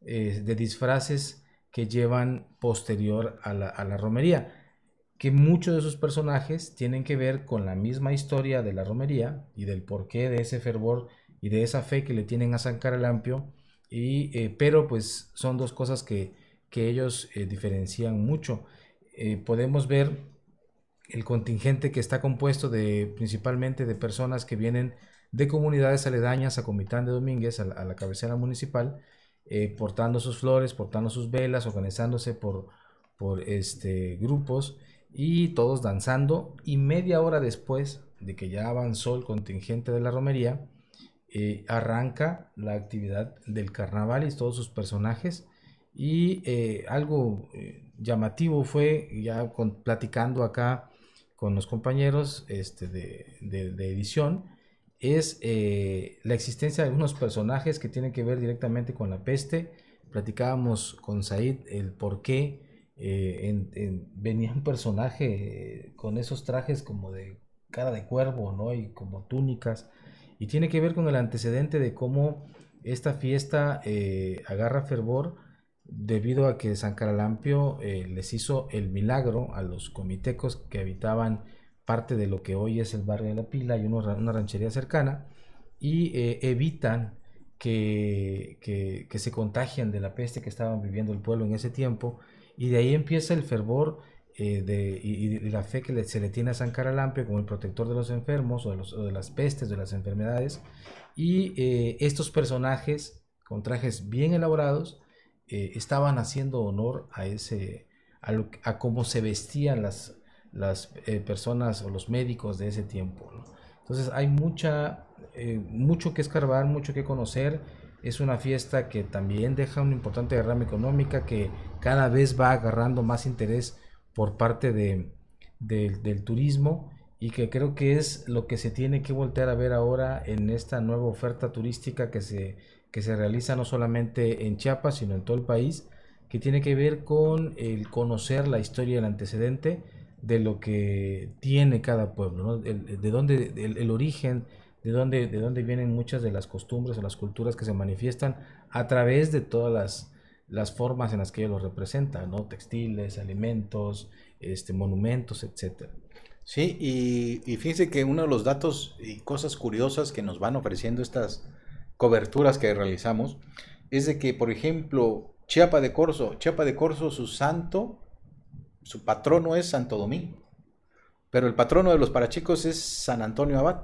eh, de disfraces que llevan posterior a la, romería. que muchos de sus personajes tienen que ver con la misma historia de la romería y del porqué de ese fervor y de esa fe que le tienen a San Caralampio, y, eh, pero pues son dos cosas que, ellos eh, diferencian mucho. Eh, podemos ver el contingente que está compuesto de principalmente de personas que vienen de comunidades aledañas a Comitán de Domínguez, a la, cabecera municipal, portando sus flores, portando sus velas, organizándose por, por este, grupos y todos danzando. Y media hora después de que ya avanzó el contingente de la romería, eh, arranca la actividad del carnaval y todos sus personajes. Y eh, algo eh, llamativo fue, ya platicando acá con los compañeros este, de, de, edición, es la existencia de algunos personajes que tienen que ver directamente con la peste. Platicábamos con Said el por qué venía un personaje con esos trajes como de cara de cuervo, ¿no? Y como túnicas y tiene que ver con el antecedente de cómo esta fiesta eh, agarra fervor debido a que San Caralampio eh, les hizo el milagro a los comitecos que habitaban parte de lo que hoy es el barrio de la Pila y una ranchería cercana y eh, evitan que, que, se contagian de la peste que estaban viviendo el pueblo en ese tiempo y de ahí empieza el fervor eh, de, y, la fe que se le tiene a San Caralampio como el protector de los enfermos o de, las pestes, de las enfermedades. Y eh, estos personajes con trajes bien elaborados eh, estaban haciendo honor a ese a, cómo se vestían las, las personas o los médicos de ese tiempo. Entonces hay mucha, mucho que escarbar, mucho que conocer. Es una fiesta que también deja una importante derrama económica que cada vez va agarrando más interés por parte de, del turismo y que creo que es lo que se tiene que voltear a ver ahora en esta nueva oferta turística que se, que se realiza no solamente en Chiapas, sino en todo el país, que tiene que ver con el conocer la historia y el antecedente de lo que tiene cada pueblo, de dónde, el, origen, de dónde, de dónde vienen muchas de las costumbres o las culturas que se manifiestan a través de todas las las formas en las que ellos lo representan, ¿no? Textiles, alimentos, este, monumentos, etc. Sí, y, y fíjense que uno de los datos y cosas curiosas que nos van ofreciendo estas coberturas que realizamos es de que, por ejemplo, Chiapa de Corzo, Chiapa de Corzo, su santo, su patrono es Santo Domingo, pero el patrono de los parachicos es San Antonio Abad.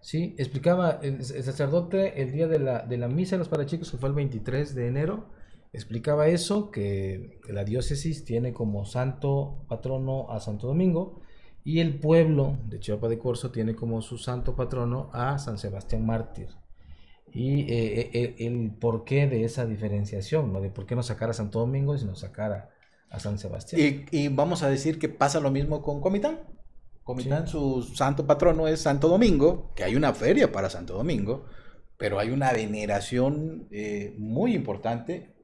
Sí, explicaba el, sacerdote el día de la, de la misa de los parachicos, que fue el 23 de enero, explicaba eso, que la diócesis tiene como santo patrono a Santo Domingo y el pueblo de Chiapa de Corzo tiene como su santo patrono a San Sebastián Mártir. Y eh, eh, eh, el porqué de esa diferenciación, ¿no? de por qué no sacar a Santo Domingo y no sacar a, San Sebastián. Y, vamos a decir que pasa lo mismo con Comitán. Comitán, su santo patrono es Santo Domingo, que hay una feria para Santo Domingo, pero hay una veneración muy importante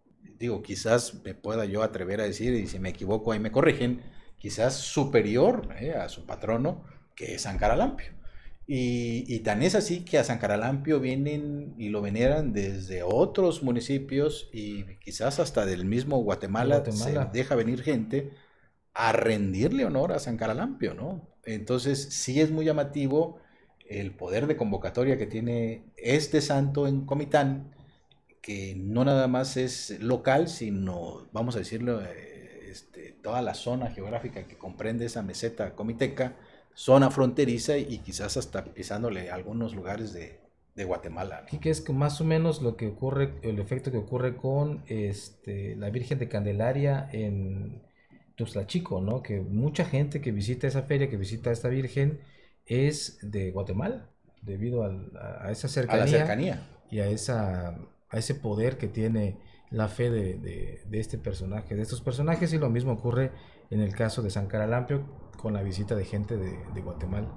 digo, quizás me pueda yo atrever a decir, y si me equivoco ahí me corrigen, quizás superior eh, a su patrono, que es San Caralampio. Y, tan es así que a San Caralampio vienen y lo veneran desde otros municipios y quizás hasta del mismo Guatemala, se deja venir gente a rendirle honor a San Caralampio, ¿no? Entonces sí es muy llamativo el poder de convocatoria que tiene este santo en Comitán que no nada más es local, sino, vamos a decirlo, eh, este, toda la zona geográfica que comprende esa meseta comiteca, zona fronteriza y quizás hasta pisándole algunos lugares de, Guatemala. Y que es más o menos lo que ocurre, el efecto que ocurre con este, la Virgen de Candelaria en Tuxtla Chico, ¿no? Que mucha gente que visita esa feria, que visita esta Virgen, es de Guatemala, debido a, esa cercanía, cercanía. y a esa a ese poder que tiene la fe de, este personaje, de estos personajes, y lo mismo ocurre en el caso de San Caralampio con la visita de gente de, Guatemala.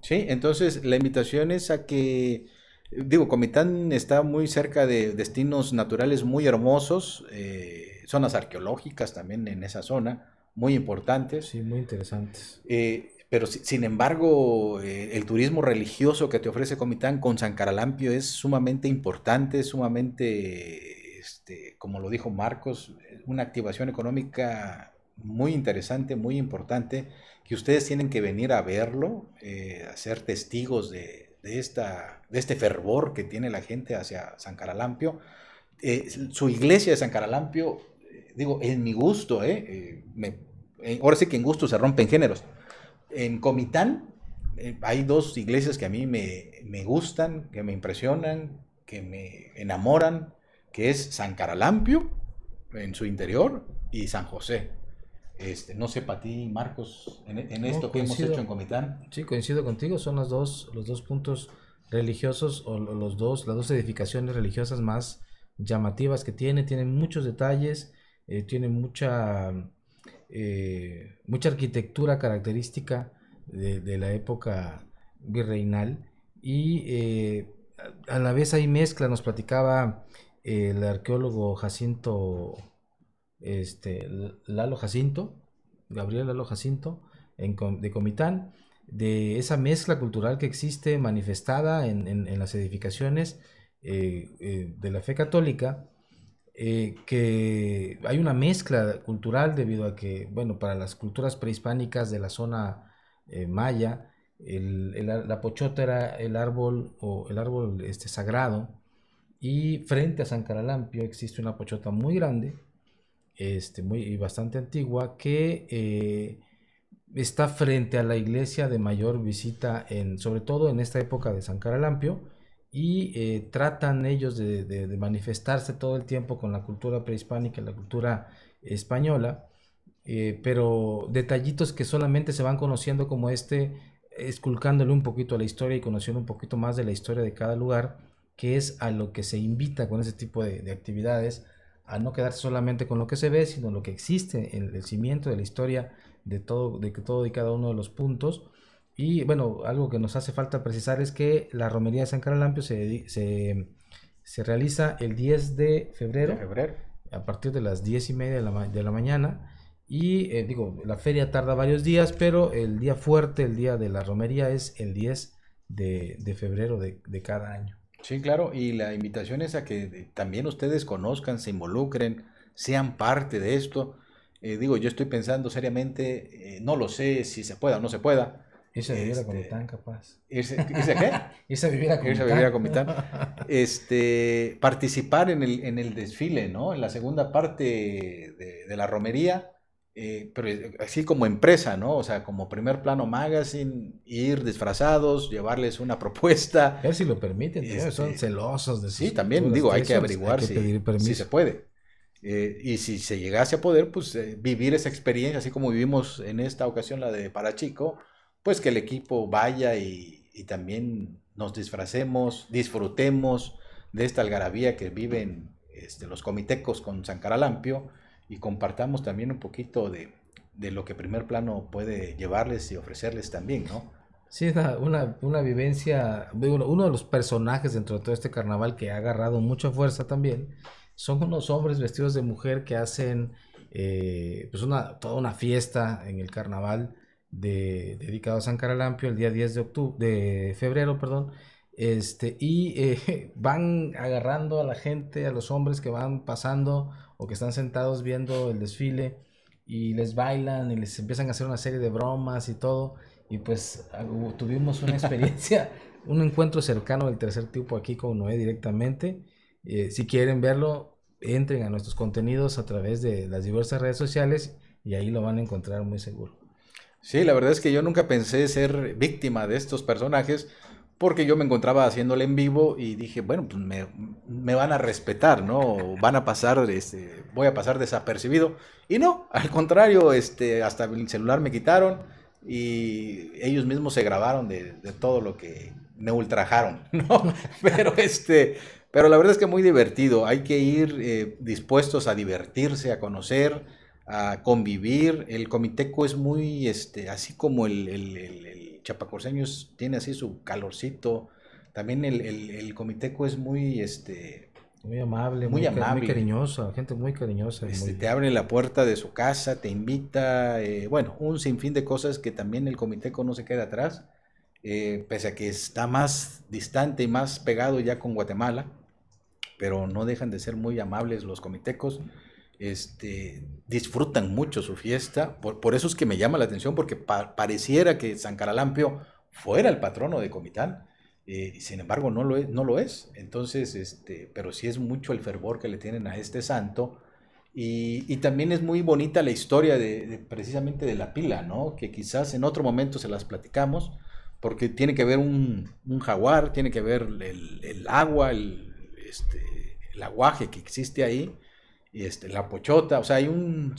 Sí, entonces la invitación es a que, digo, Comitán está muy cerca de destinos naturales muy hermosos, eh, zonas arqueológicas también en esa zona, muy importantes. Sí, muy interesantes. Eh, pero sin embargo, eh, el turismo religioso que te ofrece Comitán con San Caralampio es sumamente importante, sumamente, este, como lo dijo Marcos, una activación económica muy interesante, muy importante, que ustedes tienen que venir a verlo, eh, a ser testigos de, esta, de este fervor que tiene la gente hacia San Caralampio. Eh, su iglesia de San Caralampio, eh, digo, en mi gusto, me, ahora sí que en gusto se rompen géneros. En Comitán hay dos iglesias que a mí me, me gustan, que me impresionan, que me enamoran, que es San Caralampio en su interior y San José. Este, no sé para ti, Marcos, en, esto que hemos hecho en Comitán. Sí, coincido contigo, son los dos, los dos puntos religiosos o los dos, las dos edificaciones religiosas más llamativas que tiene, tienen muchos detalles, eh, tiene mucha, eh, mucha arquitectura característica de, la época virreinal y eh, a la vez hay mezcla, nos platicaba el arqueólogo Jacinto, este, Lalo Jacinto, Gabriel Lalo Jacinto, de Comitán, de esa mezcla cultural que existe manifestada en, las edificaciones eh, eh, de la fe católica, eh, que hay una mezcla cultural debido a que, bueno, para las culturas prehispánicas de la zona maya, la pochota era el árbol o el árbol este, sagrado y frente a San Caralampio existe una pochota muy grande, este, muy, y bastante antigua, que eh, está frente a la iglesia de mayor visita, en, sobre todo en esta época de San Caralampio, y eh, tratan ellos de, manifestarse todo el tiempo con la cultura prehispánica, la cultura española, eh, pero detallitos que solamente se van conociendo como este, esculcándole un poquito a la historia y conociendo un poquito más de la historia de cada lugar que es a lo que se invita con ese tipo de, actividades, a no quedarse solamente con lo que se ve, sino lo que existe en el cimiento de la historia de todo, de todo y cada uno de los puntos. Y bueno, algo que nos hace falta precisar es que la romería de San Caralampio se, se, se realiza el 10 de febrero, a partir de las 10 y media de la, de la mañana. Y eh, digo, la feria tarda varios días, pero el día fuerte, el día de la romería, es el 10 de, de febrero de, de cada año. Sí, claro, y la invitación es a que también ustedes conozcan, se involucren, sean parte de esto. Eh, digo, yo estoy pensando seriamente, eh, no lo sé si se pueda o no se pueda. Irse a vivir a Comitán, capaz. ¿Irse, qué? irse a vivir a Comitán. Irse a a Comitán. Este, participar en el, en el desfile, ¿no? En la segunda parte de, de la romería eh, pero así como empresa, ¿no? O sea, como primer plano magazine, ir disfrazados, llevarles una propuesta. A ver si lo permiten, son este, celosos de Sí, también digo, hay que averiguar si, se puede. Eh, y si se llegase a poder, pues eh, vivir esa experiencia, así como vivimos en esta ocasión la de Parachico, pues que el equipo vaya y, y también nos disfracemos, disfrutemos de esta algarabía que viven este, los comitecos con San Caralampio y compartamos también un poquito de, de lo que primer plano puede llevarles y ofrecerles también, ¿no? Sí, una, una, vivencia, uno de los personajes dentro de todo este carnaval que ha agarrado mucha fuerza también, son unos hombres vestidos de mujer que hacen eh, pues una, toda una fiesta en el carnaval de, dedicado a San Caralampio el día 10 de, octubre, de febrero, perdón, este, y eh, van agarrando a la gente, a los hombres que van pasando o que están sentados viendo el desfile y les bailan y les empiezan a hacer una serie de bromas y todo. Y pues tuvimos una experiencia, un encuentro cercano del tercer tipo aquí con Noé directamente. Eh, si quieren verlo, entren a nuestros contenidos a través de las diversas redes sociales y ahí lo van a encontrar muy seguro. Sí, la verdad es que yo nunca pensé ser víctima de estos personajes porque yo me encontraba haciéndole en vivo y dije, bueno, pues me, van a respetar, ¿no? Van a pasar, este, voy a pasar desapercibido. Y no, al contrario, este, hasta el celular me quitaron y ellos mismos se grabaron de, todo lo que me ultrajaron, ¿no? Pero este, pero la verdad es que muy divertido. Hay que ir eh, dispuestos a divertirse, a conocer, a convivir. El comiteco es muy, este, así como el chapacorseños tiene así su calorcito. También el, el, comiteco es muy, este... Muy amable, muy, amable. Muy cariñosa, gente muy cariñosa. Este, te abre la puerta de su casa, te invita, eh, bueno, un sinfín de cosas que también el comiteco no se queda atrás, eh, pese a que está más distante y más pegado ya con Guatemala, pero no dejan de ser muy amables los comitecos este, disfrutan mucho su fiesta. Por, eso es que me llama la atención, porque pareciera que San Caralampio fuera el patrono de Comitán. Eh, sin embargo, no lo es, no lo es. Entonces, este, pero sí es mucho el fervor que le tienen a este santo. Y, también es muy bonita la historia de, precisamente de la pila. Que quizás en otro momento se las platicamos, porque tiene que ver un, jaguar, tiene que ver el, agua, el, este, el aguaje que existe ahí, este, la pochota, o sea, hay un,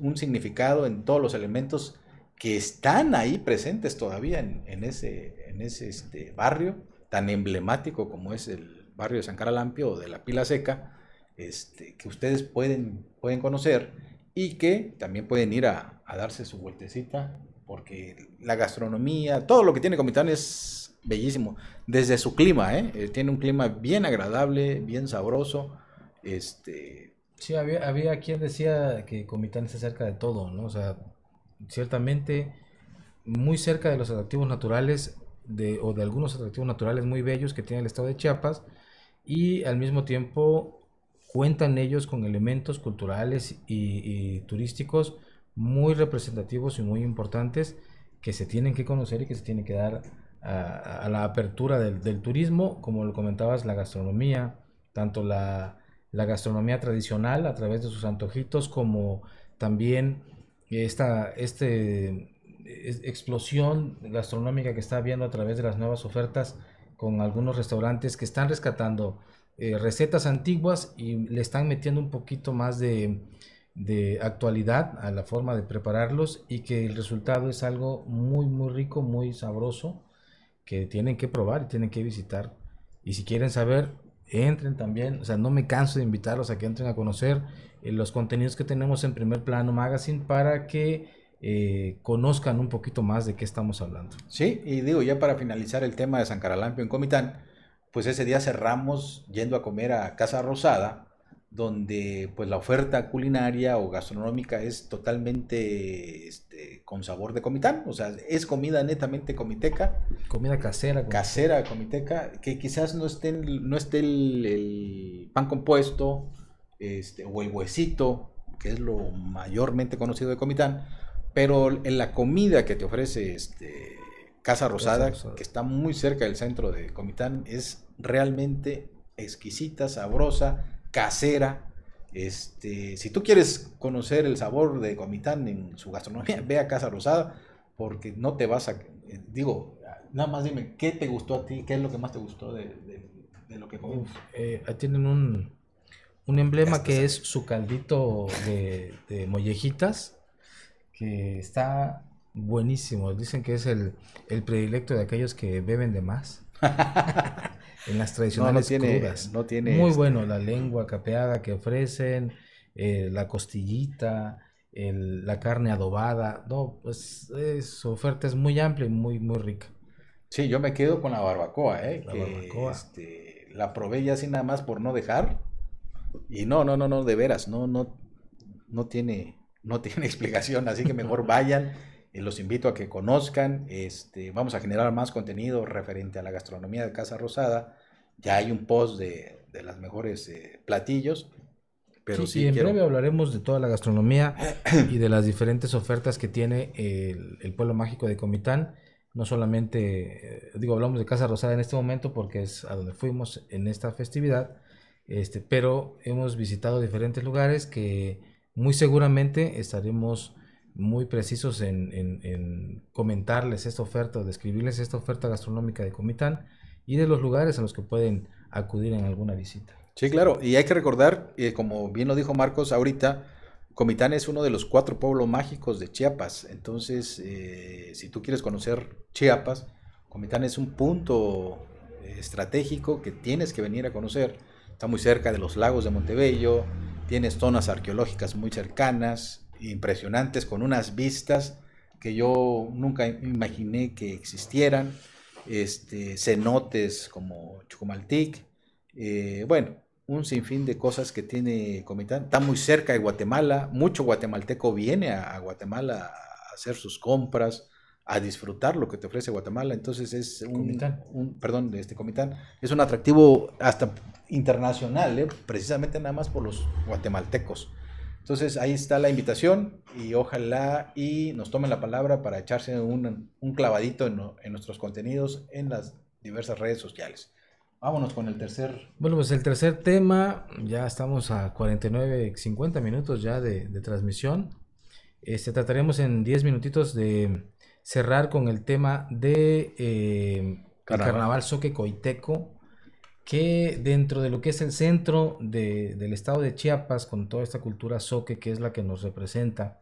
un significado en todos los elementos que están ahí presentes todavía en, ese, en ese este, barrio tan emblemático como es el barrio de San Caralampio o de la Pila Seca, este, que ustedes pueden, pueden conocer y que también pueden ir a, darse su vueltecita, porque la gastronomía, todo lo que tiene Comitán es bellísimo, desde su clima, ¿eh? Eh, tiene un clima bien agradable, bien sabroso, este... Sí, había, había quien decía que Comitán está cerca de todo, ¿no? O sea, ciertamente muy cerca de los atractivos naturales de, o de algunos atractivos naturales muy bellos que tiene el estado de Chiapas y al mismo tiempo cuentan ellos con elementos culturales y, turísticos muy representativos y muy importantes que se tienen que conocer y que se tienen que dar a, la apertura del, turismo, como lo comentabas, la gastronomía, tanto la, la gastronomía tradicional a través de sus antojitos como también esta este, explosión gastronómica que está habiendo a través de las nuevas ofertas con algunos restaurantes que están rescatando eh, recetas antiguas y le están metiendo un poquito más de, de, actualidad a la forma de prepararlos y que el resultado es algo muy muy rico, muy sabroso que tienen que probar y tienen que visitar. Y si quieren saber, entren también, o sea, no me canso de invitarlos a que entren a conocer eh, los contenidos que tenemos en Primer Plano Magazine para que eh, conozcan un poquito más de qué estamos hablando. Sí, y digo, ya para finalizar el tema de San Caralampio en Comitán, pues ese día cerramos yendo a comer a Casa Rosada, donde pues la oferta culinaria o gastronómica es totalmente este, con sabor de comitán, o sea, es comida netamente comiteca. Comida casera. Casera comiteca, que quizás no esté, no esté el pan compuesto, este, o el huesito, que es lo mayormente conocido de Comitán, pero en la comida que te ofrece este, Casa Rosada, que está muy cerca del centro de Comitán, es realmente exquisita, sabrosa, casera. Este, si tú quieres conocer el sabor de Comitán en su gastronomía, ve a Casa Rosada, porque no te vas a... Digo, nada más dime, ¿qué te gustó a ti? ¿Qué es lo que más te gustó de, lo que comimos? Eh, tienen un, un emblema que es su caldito de, mollejitas, que está buenísimo. Dicen que es el, predilecto de aquellos que beben de más. en las tradicionales no, tiene, No tiene Muy este bueno, la lengua capeada que ofrecen, eh, la costillita, la carne adobada. No, pues su oferta es muy amplia y muy, muy rica. Sí, yo me quedo con la barbacoa, ¿eh? La barbacoa. Este, la probé ya así nada más por no dejar. Y no, no, no, no, de veras, no, no, no tiene, no tiene explicación, así que mejor vayan. Y los invito a que conozcan. Este, vamos a generar más contenido referente a la gastronomía de Casa Rosada. Ya hay un post de, de las mejores eh, platillos. Pero sí, y en breve hablaremos de toda la gastronomía y de las diferentes ofertas que tiene el, el pueblo mágico de Comitán. No solamente, eh, digo, hablamos de Casa Rosada en este momento porque es a donde fuimos en esta festividad, este, pero hemos visitado diferentes lugares que muy seguramente estaremos muy precisos en, comentarles esta oferta, describirles esta oferta gastronómica de Comitán y de los lugares a los que pueden acudir en alguna visita. Sí, claro, y hay que recordar, eh, como bien lo dijo Marcos ahorita, Comitán es uno de los cuatro pueblos mágicos de Chiapas, entonces eh, si tú quieres conocer Chiapas, Comitán es un punto estratégico que tienes que venir a conocer Está muy cerca de los lagos de Montebello, tienes zonas arqueológicas muy cercanas, impresionantes, con unas vistas que yo nunca imaginé que existieran, este, cenotes como Chucumaltic, eh, bueno, un sinfín de cosas que tiene Comitán. Está muy cerca de Guatemala, mucho guatemalteco viene a, Guatemala a hacer sus compras, a disfrutar lo que te ofrece Guatemala. Entonces es un, un perdón, de este Comitán, es un atractivo hasta internacional, ¿eh? precisamente nada más por los guatemaltecos. Entonces ahí está la invitación y ojalá y nos tomen la palabra para echarse un, un clavadito en, en, nuestros contenidos en las diversas redes sociales. Vámonos con el tercer. Bueno, pues el tercer tema, ya estamos a 49, 50 minutos ya de, de transmisión. Este, trataremos en 10 minutitos de cerrar con el tema de eh, carnaval. carnaval Soque Coiteco, que dentro de lo que es el centro del estado de Chiapas, con toda esta cultura soque que es la que nos representa,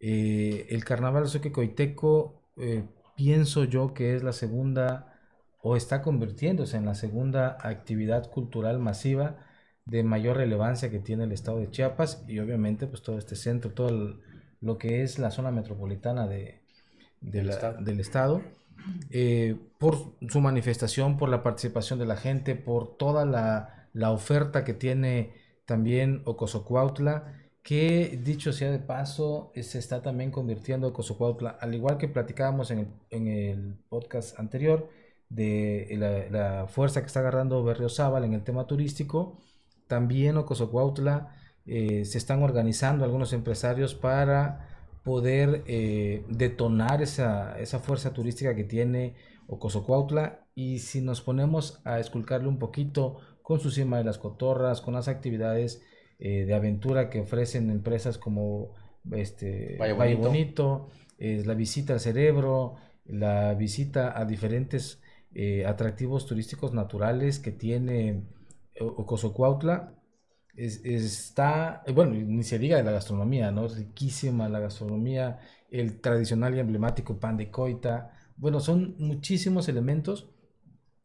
eh, el carnaval Soque Coiteco, eh, pienso yo que es la segunda o está convirtiéndose en la segunda actividad cultural masiva de mayor relevancia que tiene el estado de Chiapas y obviamente pues todo este centro, todo lo que es la zona metropolitana de, del estado, eh, por su manifestación, por la participación de la gente, por toda la, la oferta que tiene también Ocosocuautla, que dicho sea de paso, se está también convirtiendo Ocosocuautla, al igual que platicábamos en el, en el podcast anterior, de la, fuerza que está agarrando Berriozábal en el tema turístico, también Ocosocuautla eh, se están organizando algunos empresarios para poder eh, detonar esa, esa, fuerza turística que tiene Ocosocuautla. Y si nos ponemos a esculcarle un poquito con su cima de las cotorras, con las actividades eh, de aventura que ofrecen empresas como este, Valle Bonito, la visita al cerebro, la visita a diferentes eh, atractivos turísticos naturales que tiene Ocosocuautla, está, eh, bueno, ni se diga de la gastronomía, ¿no? Riquísima la gastronomía, el tradicional y emblemático pan de coita. Bueno, son muchísimos elementos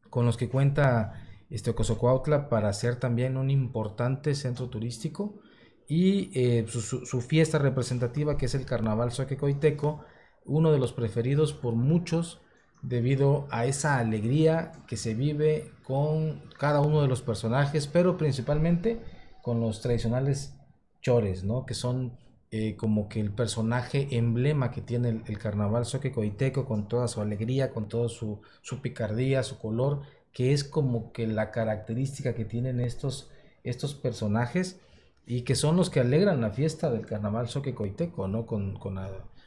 con los que cuenta este Ocosocuautla para ser también un importante centro turístico y eh, su, fiesta representativa que es el Carnaval Soquecoiteco, uno de los preferidos por muchos debido a esa alegría que se vive con cada uno de los personajes, pero principalmente con los tradicionales chores, ¿no? Que son eh, como que el personaje emblema que tiene el, carnaval soquecoiteco con toda su alegría, con toda su, picardía, su color, que es como que la característica que tienen estos, estos personajes y que son los que alegran la fiesta del carnaval soquecoiteco, ¿no? Con, con,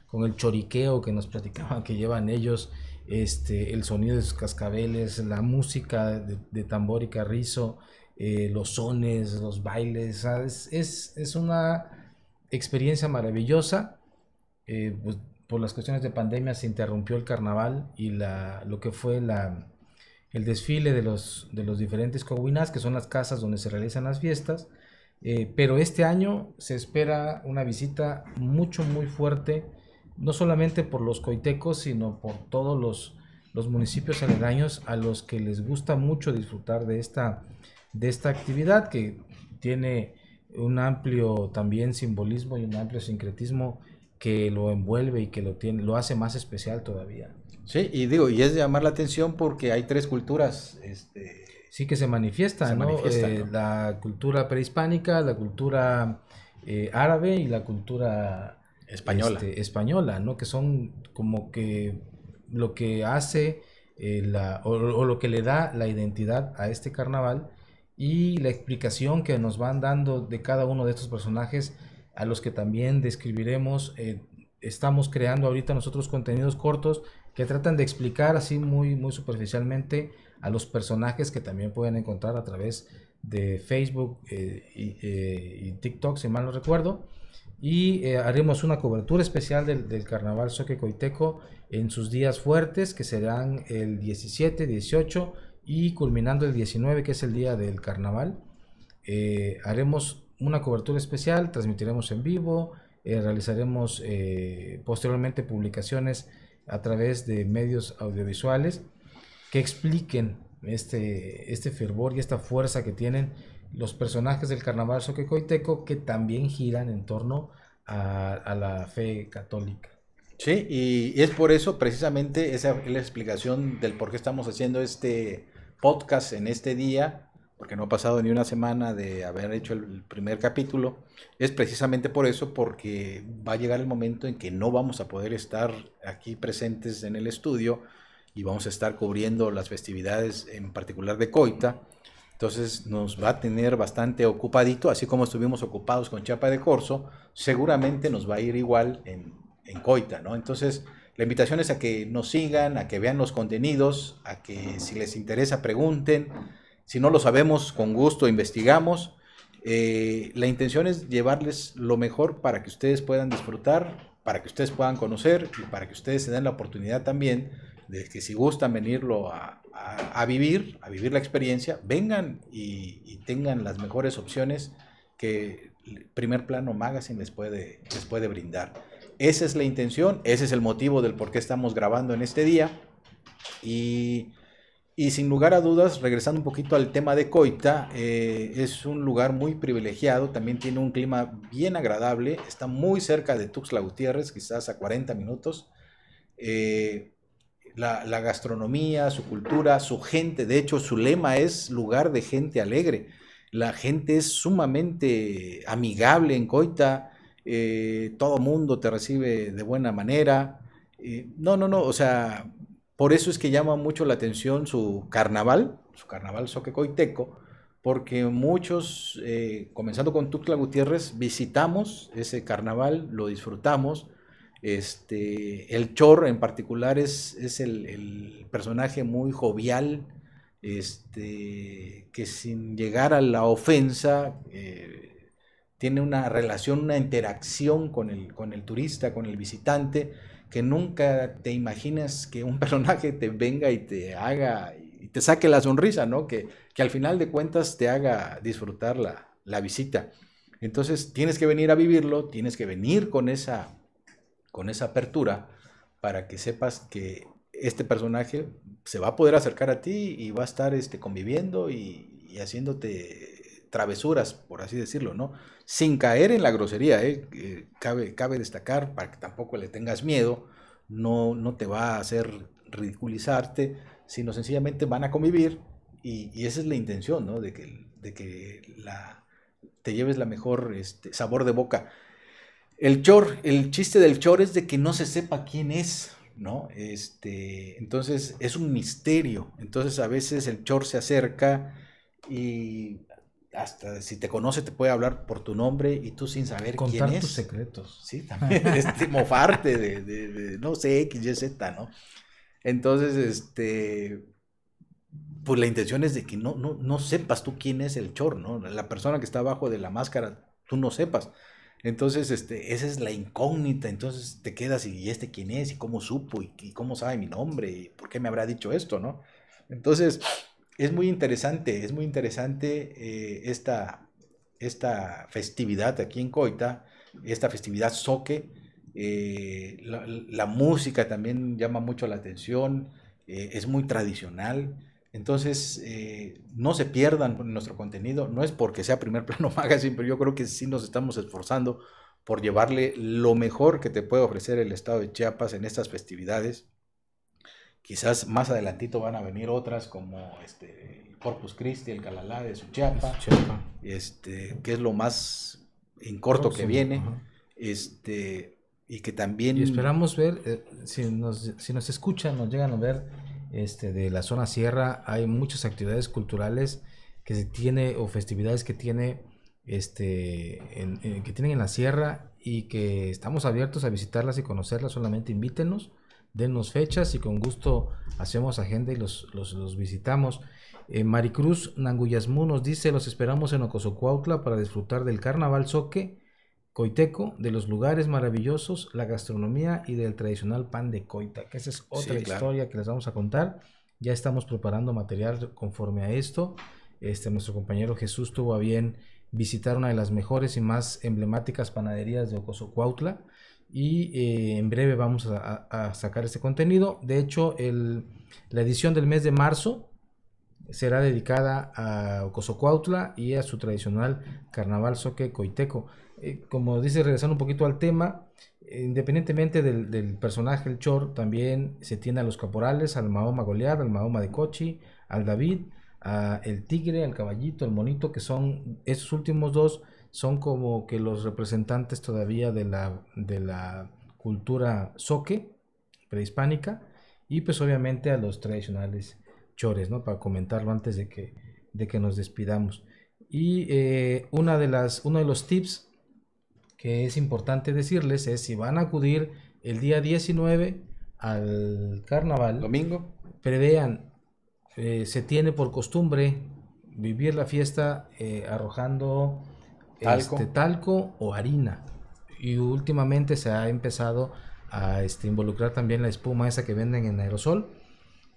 con el choriqueo que nos platicaban que llevan ellos, este, el sonido de sus cascabeles, la música de tambor y carrizo, eh, los sones, los bailes, es, es, una experiencia maravillosa. Eh, pues, por las cuestiones de pandemia se interrumpió el carnaval y la, lo que fue la, el desfile de los, de los diferentes coguinas, que son las casas donde se realizan las fiestas. Eh, pero este año se espera una visita mucho, muy fuerte, no solamente por los coitecos, sino por todos los, los municipios aledaños a los que les gusta mucho disfrutar de esta de esta actividad que tiene un amplio también simbolismo y un amplio sincretismo que lo envuelve y que lo tiene lo hace más especial todavía. Sí, y digo, y es de llamar la atención porque hay tres culturas este sí que se manifiestan, eh, La cultura prehispánica, la cultura eh, árabe y la cultura española. Este, española, ¿no? Que son como que lo que hace eh, la, o, lo que le da la identidad a este carnaval y la explicación que nos van dando de cada uno de estos personajes a los que también describiremos. Eh, estamos creando ahorita nosotros contenidos cortos que tratan de explicar así muy, muy superficialmente a los personajes que también pueden encontrar a través de Facebook eh, eh, y, TikTok, si mal no recuerdo. Y haremos una cobertura especial del, del Carnaval Soque Coiteco en sus días fuertes, que serán el 17, 18 y culminando el 19, que es el día del carnaval, eh, haremos una cobertura especial, transmitiremos en vivo, eh, realizaremos eh, posteriormente publicaciones a través de medios audiovisuales que expliquen este, este fervor y esta fuerza que tienen los personajes del carnaval soquecoiteco que también giran en torno a, la fe católica. Sí, y es por eso precisamente esa es la explicación del por qué estamos haciendo este podcast en este día porque no ha pasado ni una semana de haber hecho el primer capítulo, es precisamente por eso, porque va a llegar el momento en que no vamos a poder estar aquí presentes en el estudio y vamos a estar cubriendo las festividades en particular de Coita. Entonces nos va a tener bastante ocupadito, así como estuvimos ocupados con Chapa de Corso, seguramente nos va a ir igual en, en Coita, ¿no? Entonces la invitación es a que nos sigan, a que vean los contenidos, a que si les interesa pregunten si no lo sabemos, con gusto investigamos. Eh, la intención es llevarles lo mejor para que ustedes puedan disfrutar, para que ustedes puedan conocer y para que ustedes se den la oportunidad también de que si gustan venirlo a, vivir, a vivir la experiencia, vengan y, tengan las mejores opciones que el primer plano Magazine les puede, les puede brindar. Esa es la intención, ese es el motivo del por qué estamos grabando en este día. Y sin lugar a dudas, regresando un poquito al tema de Coita, eh, es un lugar muy privilegiado, también tiene un clima bien agradable, está muy cerca de Tuxtla Gutiérrez, quizás a 40 minutos. Eh, la, gastronomía, su cultura, su gente, de hecho su lema es lugar de gente alegre. La gente es sumamente amigable en Coita, eh, todo mundo te recibe de buena manera. no, no, no, o sea, por eso es que llama mucho la atención su carnaval, su carnaval soquecoiteco, porque muchos, eh, comenzando con Tuxtla Gutiérrez, visitamos ese carnaval, lo disfrutamos. Este, el Chor en particular es, es el, personaje muy jovial, este, que sin llegar a la ofensa, eh, tiene una relación, una interacción con el, con el turista, con el visitante, que nunca te imaginas que un personaje te venga y te haga y te saque la sonrisa, ¿no? Que, que al final de cuentas te haga disfrutar la, la, visita. Entonces tienes que venir a vivirlo, tienes que venir con esa, con esa apertura para que sepas que este personaje se va a poder acercar a ti y va a estar este, conviviendo y, y haciéndote travesuras, por así decirlo, ¿no? Sin caer en la grosería, ¿eh? cabe, cabe destacar para que tampoco le tengas miedo, no, no te va a hacer ridiculizarte, sino sencillamente van a convivir y, esa es la intención, ¿no? De que, de que la, te lleves la mejor este, sabor de boca. El chor, el chiste del chor es de que no se sepa quién es, ¿no? Este, entonces es un misterio. Entonces a veces el chor se acerca y hasta si te conoce te puede hablar por tu nombre y tú sin saber quién es. tus secretos. Sí, también. este, mofarte de, de, no sé, X, Y, Z, ¿no? Entonces, este, pues la intención es de que no, no, no sepas tú quién es el chor, ¿no? La persona que está abajo de la máscara, tú no sepas. Entonces, este, esa es la incógnita. Entonces te quedas y, ¿y este quién es? ¿Y cómo supo? ¿Y, ¿Y, cómo sabe mi nombre? ¿Y por qué me habrá dicho esto? ¿No? Entonces, es muy interesante, es muy interesante eh, esta, esta festividad aquí en Coita, esta festividad soque. Eh, la, música también llama mucho la atención, eh, es muy tradicional. Entonces, no se pierdan nuestro contenido. No es porque sea primer plano magazine, pero yo creo que sí nos estamos esforzando por llevarle lo mejor que te puede ofrecer el estado de Chiapas en estas festividades. Quizás más adelantito van a venir otras como este Corpus Christi, el Calalá de Suchiapa, este, que es lo más en corto que viene. Este, y que también... Y esperamos ver, eh, si, nos, si nos escuchan, nos llegan a ver este, de la zona sierra, hay muchas actividades culturales que se tiene o festividades que tiene este que tienen en la sierra y que estamos abiertos a visitarlas y conocerlas solamente invítenos denos fechas y con gusto hacemos agenda y los, los, visitamos. Eh, Maricruz Nanguyasmú nos dice, los esperamos en Ocosocuautla para disfrutar del carnaval soque coiteco, de los lugares maravillosos, la gastronomía y del tradicional pan de coita, que esa es otra historia que les vamos a contar. Ya estamos preparando material conforme a esto. Este, nuestro compañero Jesús tuvo a bien visitar una de las mejores y más emblemáticas panaderías de Ocosocuautla y eh, en breve vamos a, sacar este contenido. De hecho, la edición del mes de marzo será dedicada a Ocosocuautla y a su tradicional carnaval soque coiteco. Eh, como dice, regresando un poquito al tema, independientemente del, personaje, el Chor, también se tiene a los caporales, al Mahoma Goliat, al Mahoma de Cochi, al David, a el tigre, al caballito, el monito, que son, esos últimos dos son como que los representantes todavía de la, de la cultura soque prehispánica y pues obviamente a los tradicionales chores, ¿no? Para comentarlo antes de que, de que nos despidamos. Y eh, una de las, uno de los tips que es importante decirles es si van a acudir el día 19 al carnaval, domingo, prevean, eh, se tiene por costumbre vivir la fiesta eh, arrojando Talco. Este, talco o harina. Y últimamente se ha empezado a este, involucrar también la espuma esa que venden en aerosol.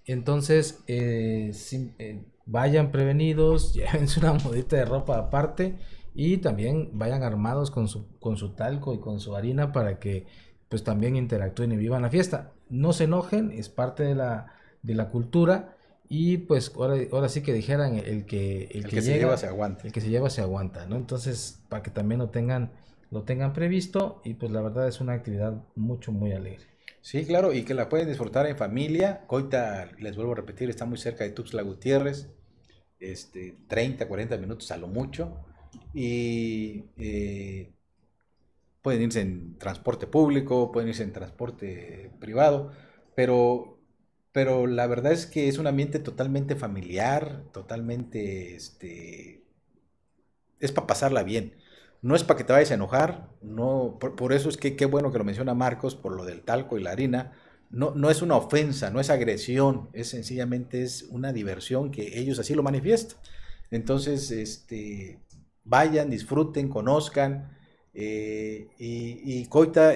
Entonces, eh, eh, vayan prevenidos, llévense una modita de ropa aparte y también vayan armados con su, con su talco y con su harina para que pues también interactúen y vivan la fiesta. No se enojen, es parte de la, de la cultura y pues ahora, ahora sí que dijeran el que, el el que que se lleva se aguanta. el que se lleva se aguanta, ¿no? Entonces, para que también lo tengan, lo tengan previsto y pues la verdad es una actividad mucho, muy alegre. Sí, claro, y que la pueden disfrutar en familia. Coita, les vuelvo a repetir, está muy cerca de Tuxtla Gutiérrez, este, 30, 40 minutos a lo mucho. Y eh, pueden irse en transporte público, pueden irse en transporte privado, pero, pero la verdad es que es un ambiente totalmente familiar, totalmente, este, es para pasarla bien. No es para que te vayas a enojar, no, por, eso es que qué bueno que lo menciona Marcos por lo del talco y la harina. No, no es una ofensa, no es agresión, es sencillamente es una diversión que ellos así lo manifiestan. Entonces, este, vayan, disfruten, conozcan. eh, y, y Coita,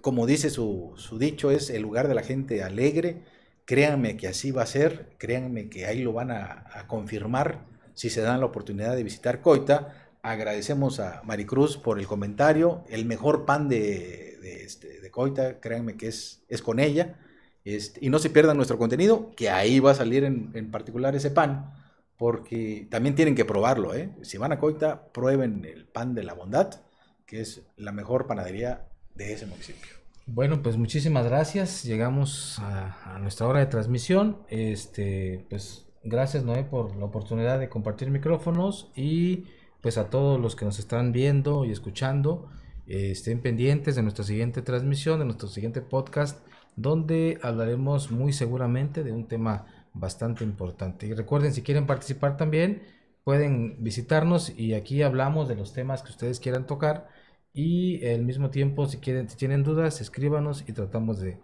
como dice su, su dicho, es el lugar de la gente alegre. Créanme que así va a ser, créanme que ahí lo van a, confirmar si se dan la oportunidad de visitar Coita. Agradecemos a Maricruz por el comentario. El mejor pan de, este, Coita, créanme que es, es con ella. Este, y no se pierdan nuestro contenido, que ahí va a salir en, en particular ese pan, porque también tienen que probarlo. ¿eh? Si van a Coita, prueben el pan de la bondad, que es la mejor panadería de ese municipio. Bueno, pues muchísimas gracias. Llegamos a, nuestra hora de transmisión. Este, pues gracias Noé por la oportunidad de compartir micrófonos y pues a todos los que nos están viendo y escuchando, eh, estén pendientes de nuestra siguiente transmisión, de nuestro siguiente podcast, donde hablaremos muy seguramente de un tema bastante importante. Y recuerden, si quieren participar también, pueden visitarnos y aquí hablamos de los temas que ustedes quieran tocar y al mismo tiempo, si quieren, si tienen dudas, escríbanos y tratamos de,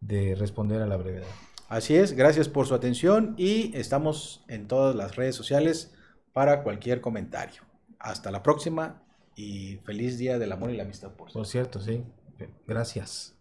de responder a la brevedad. Así es, gracias por su atención y estamos en todas las redes sociales para cualquier comentario. Hasta la próxima y feliz día del amor y la amistad por Por cierto, sí. Gracias.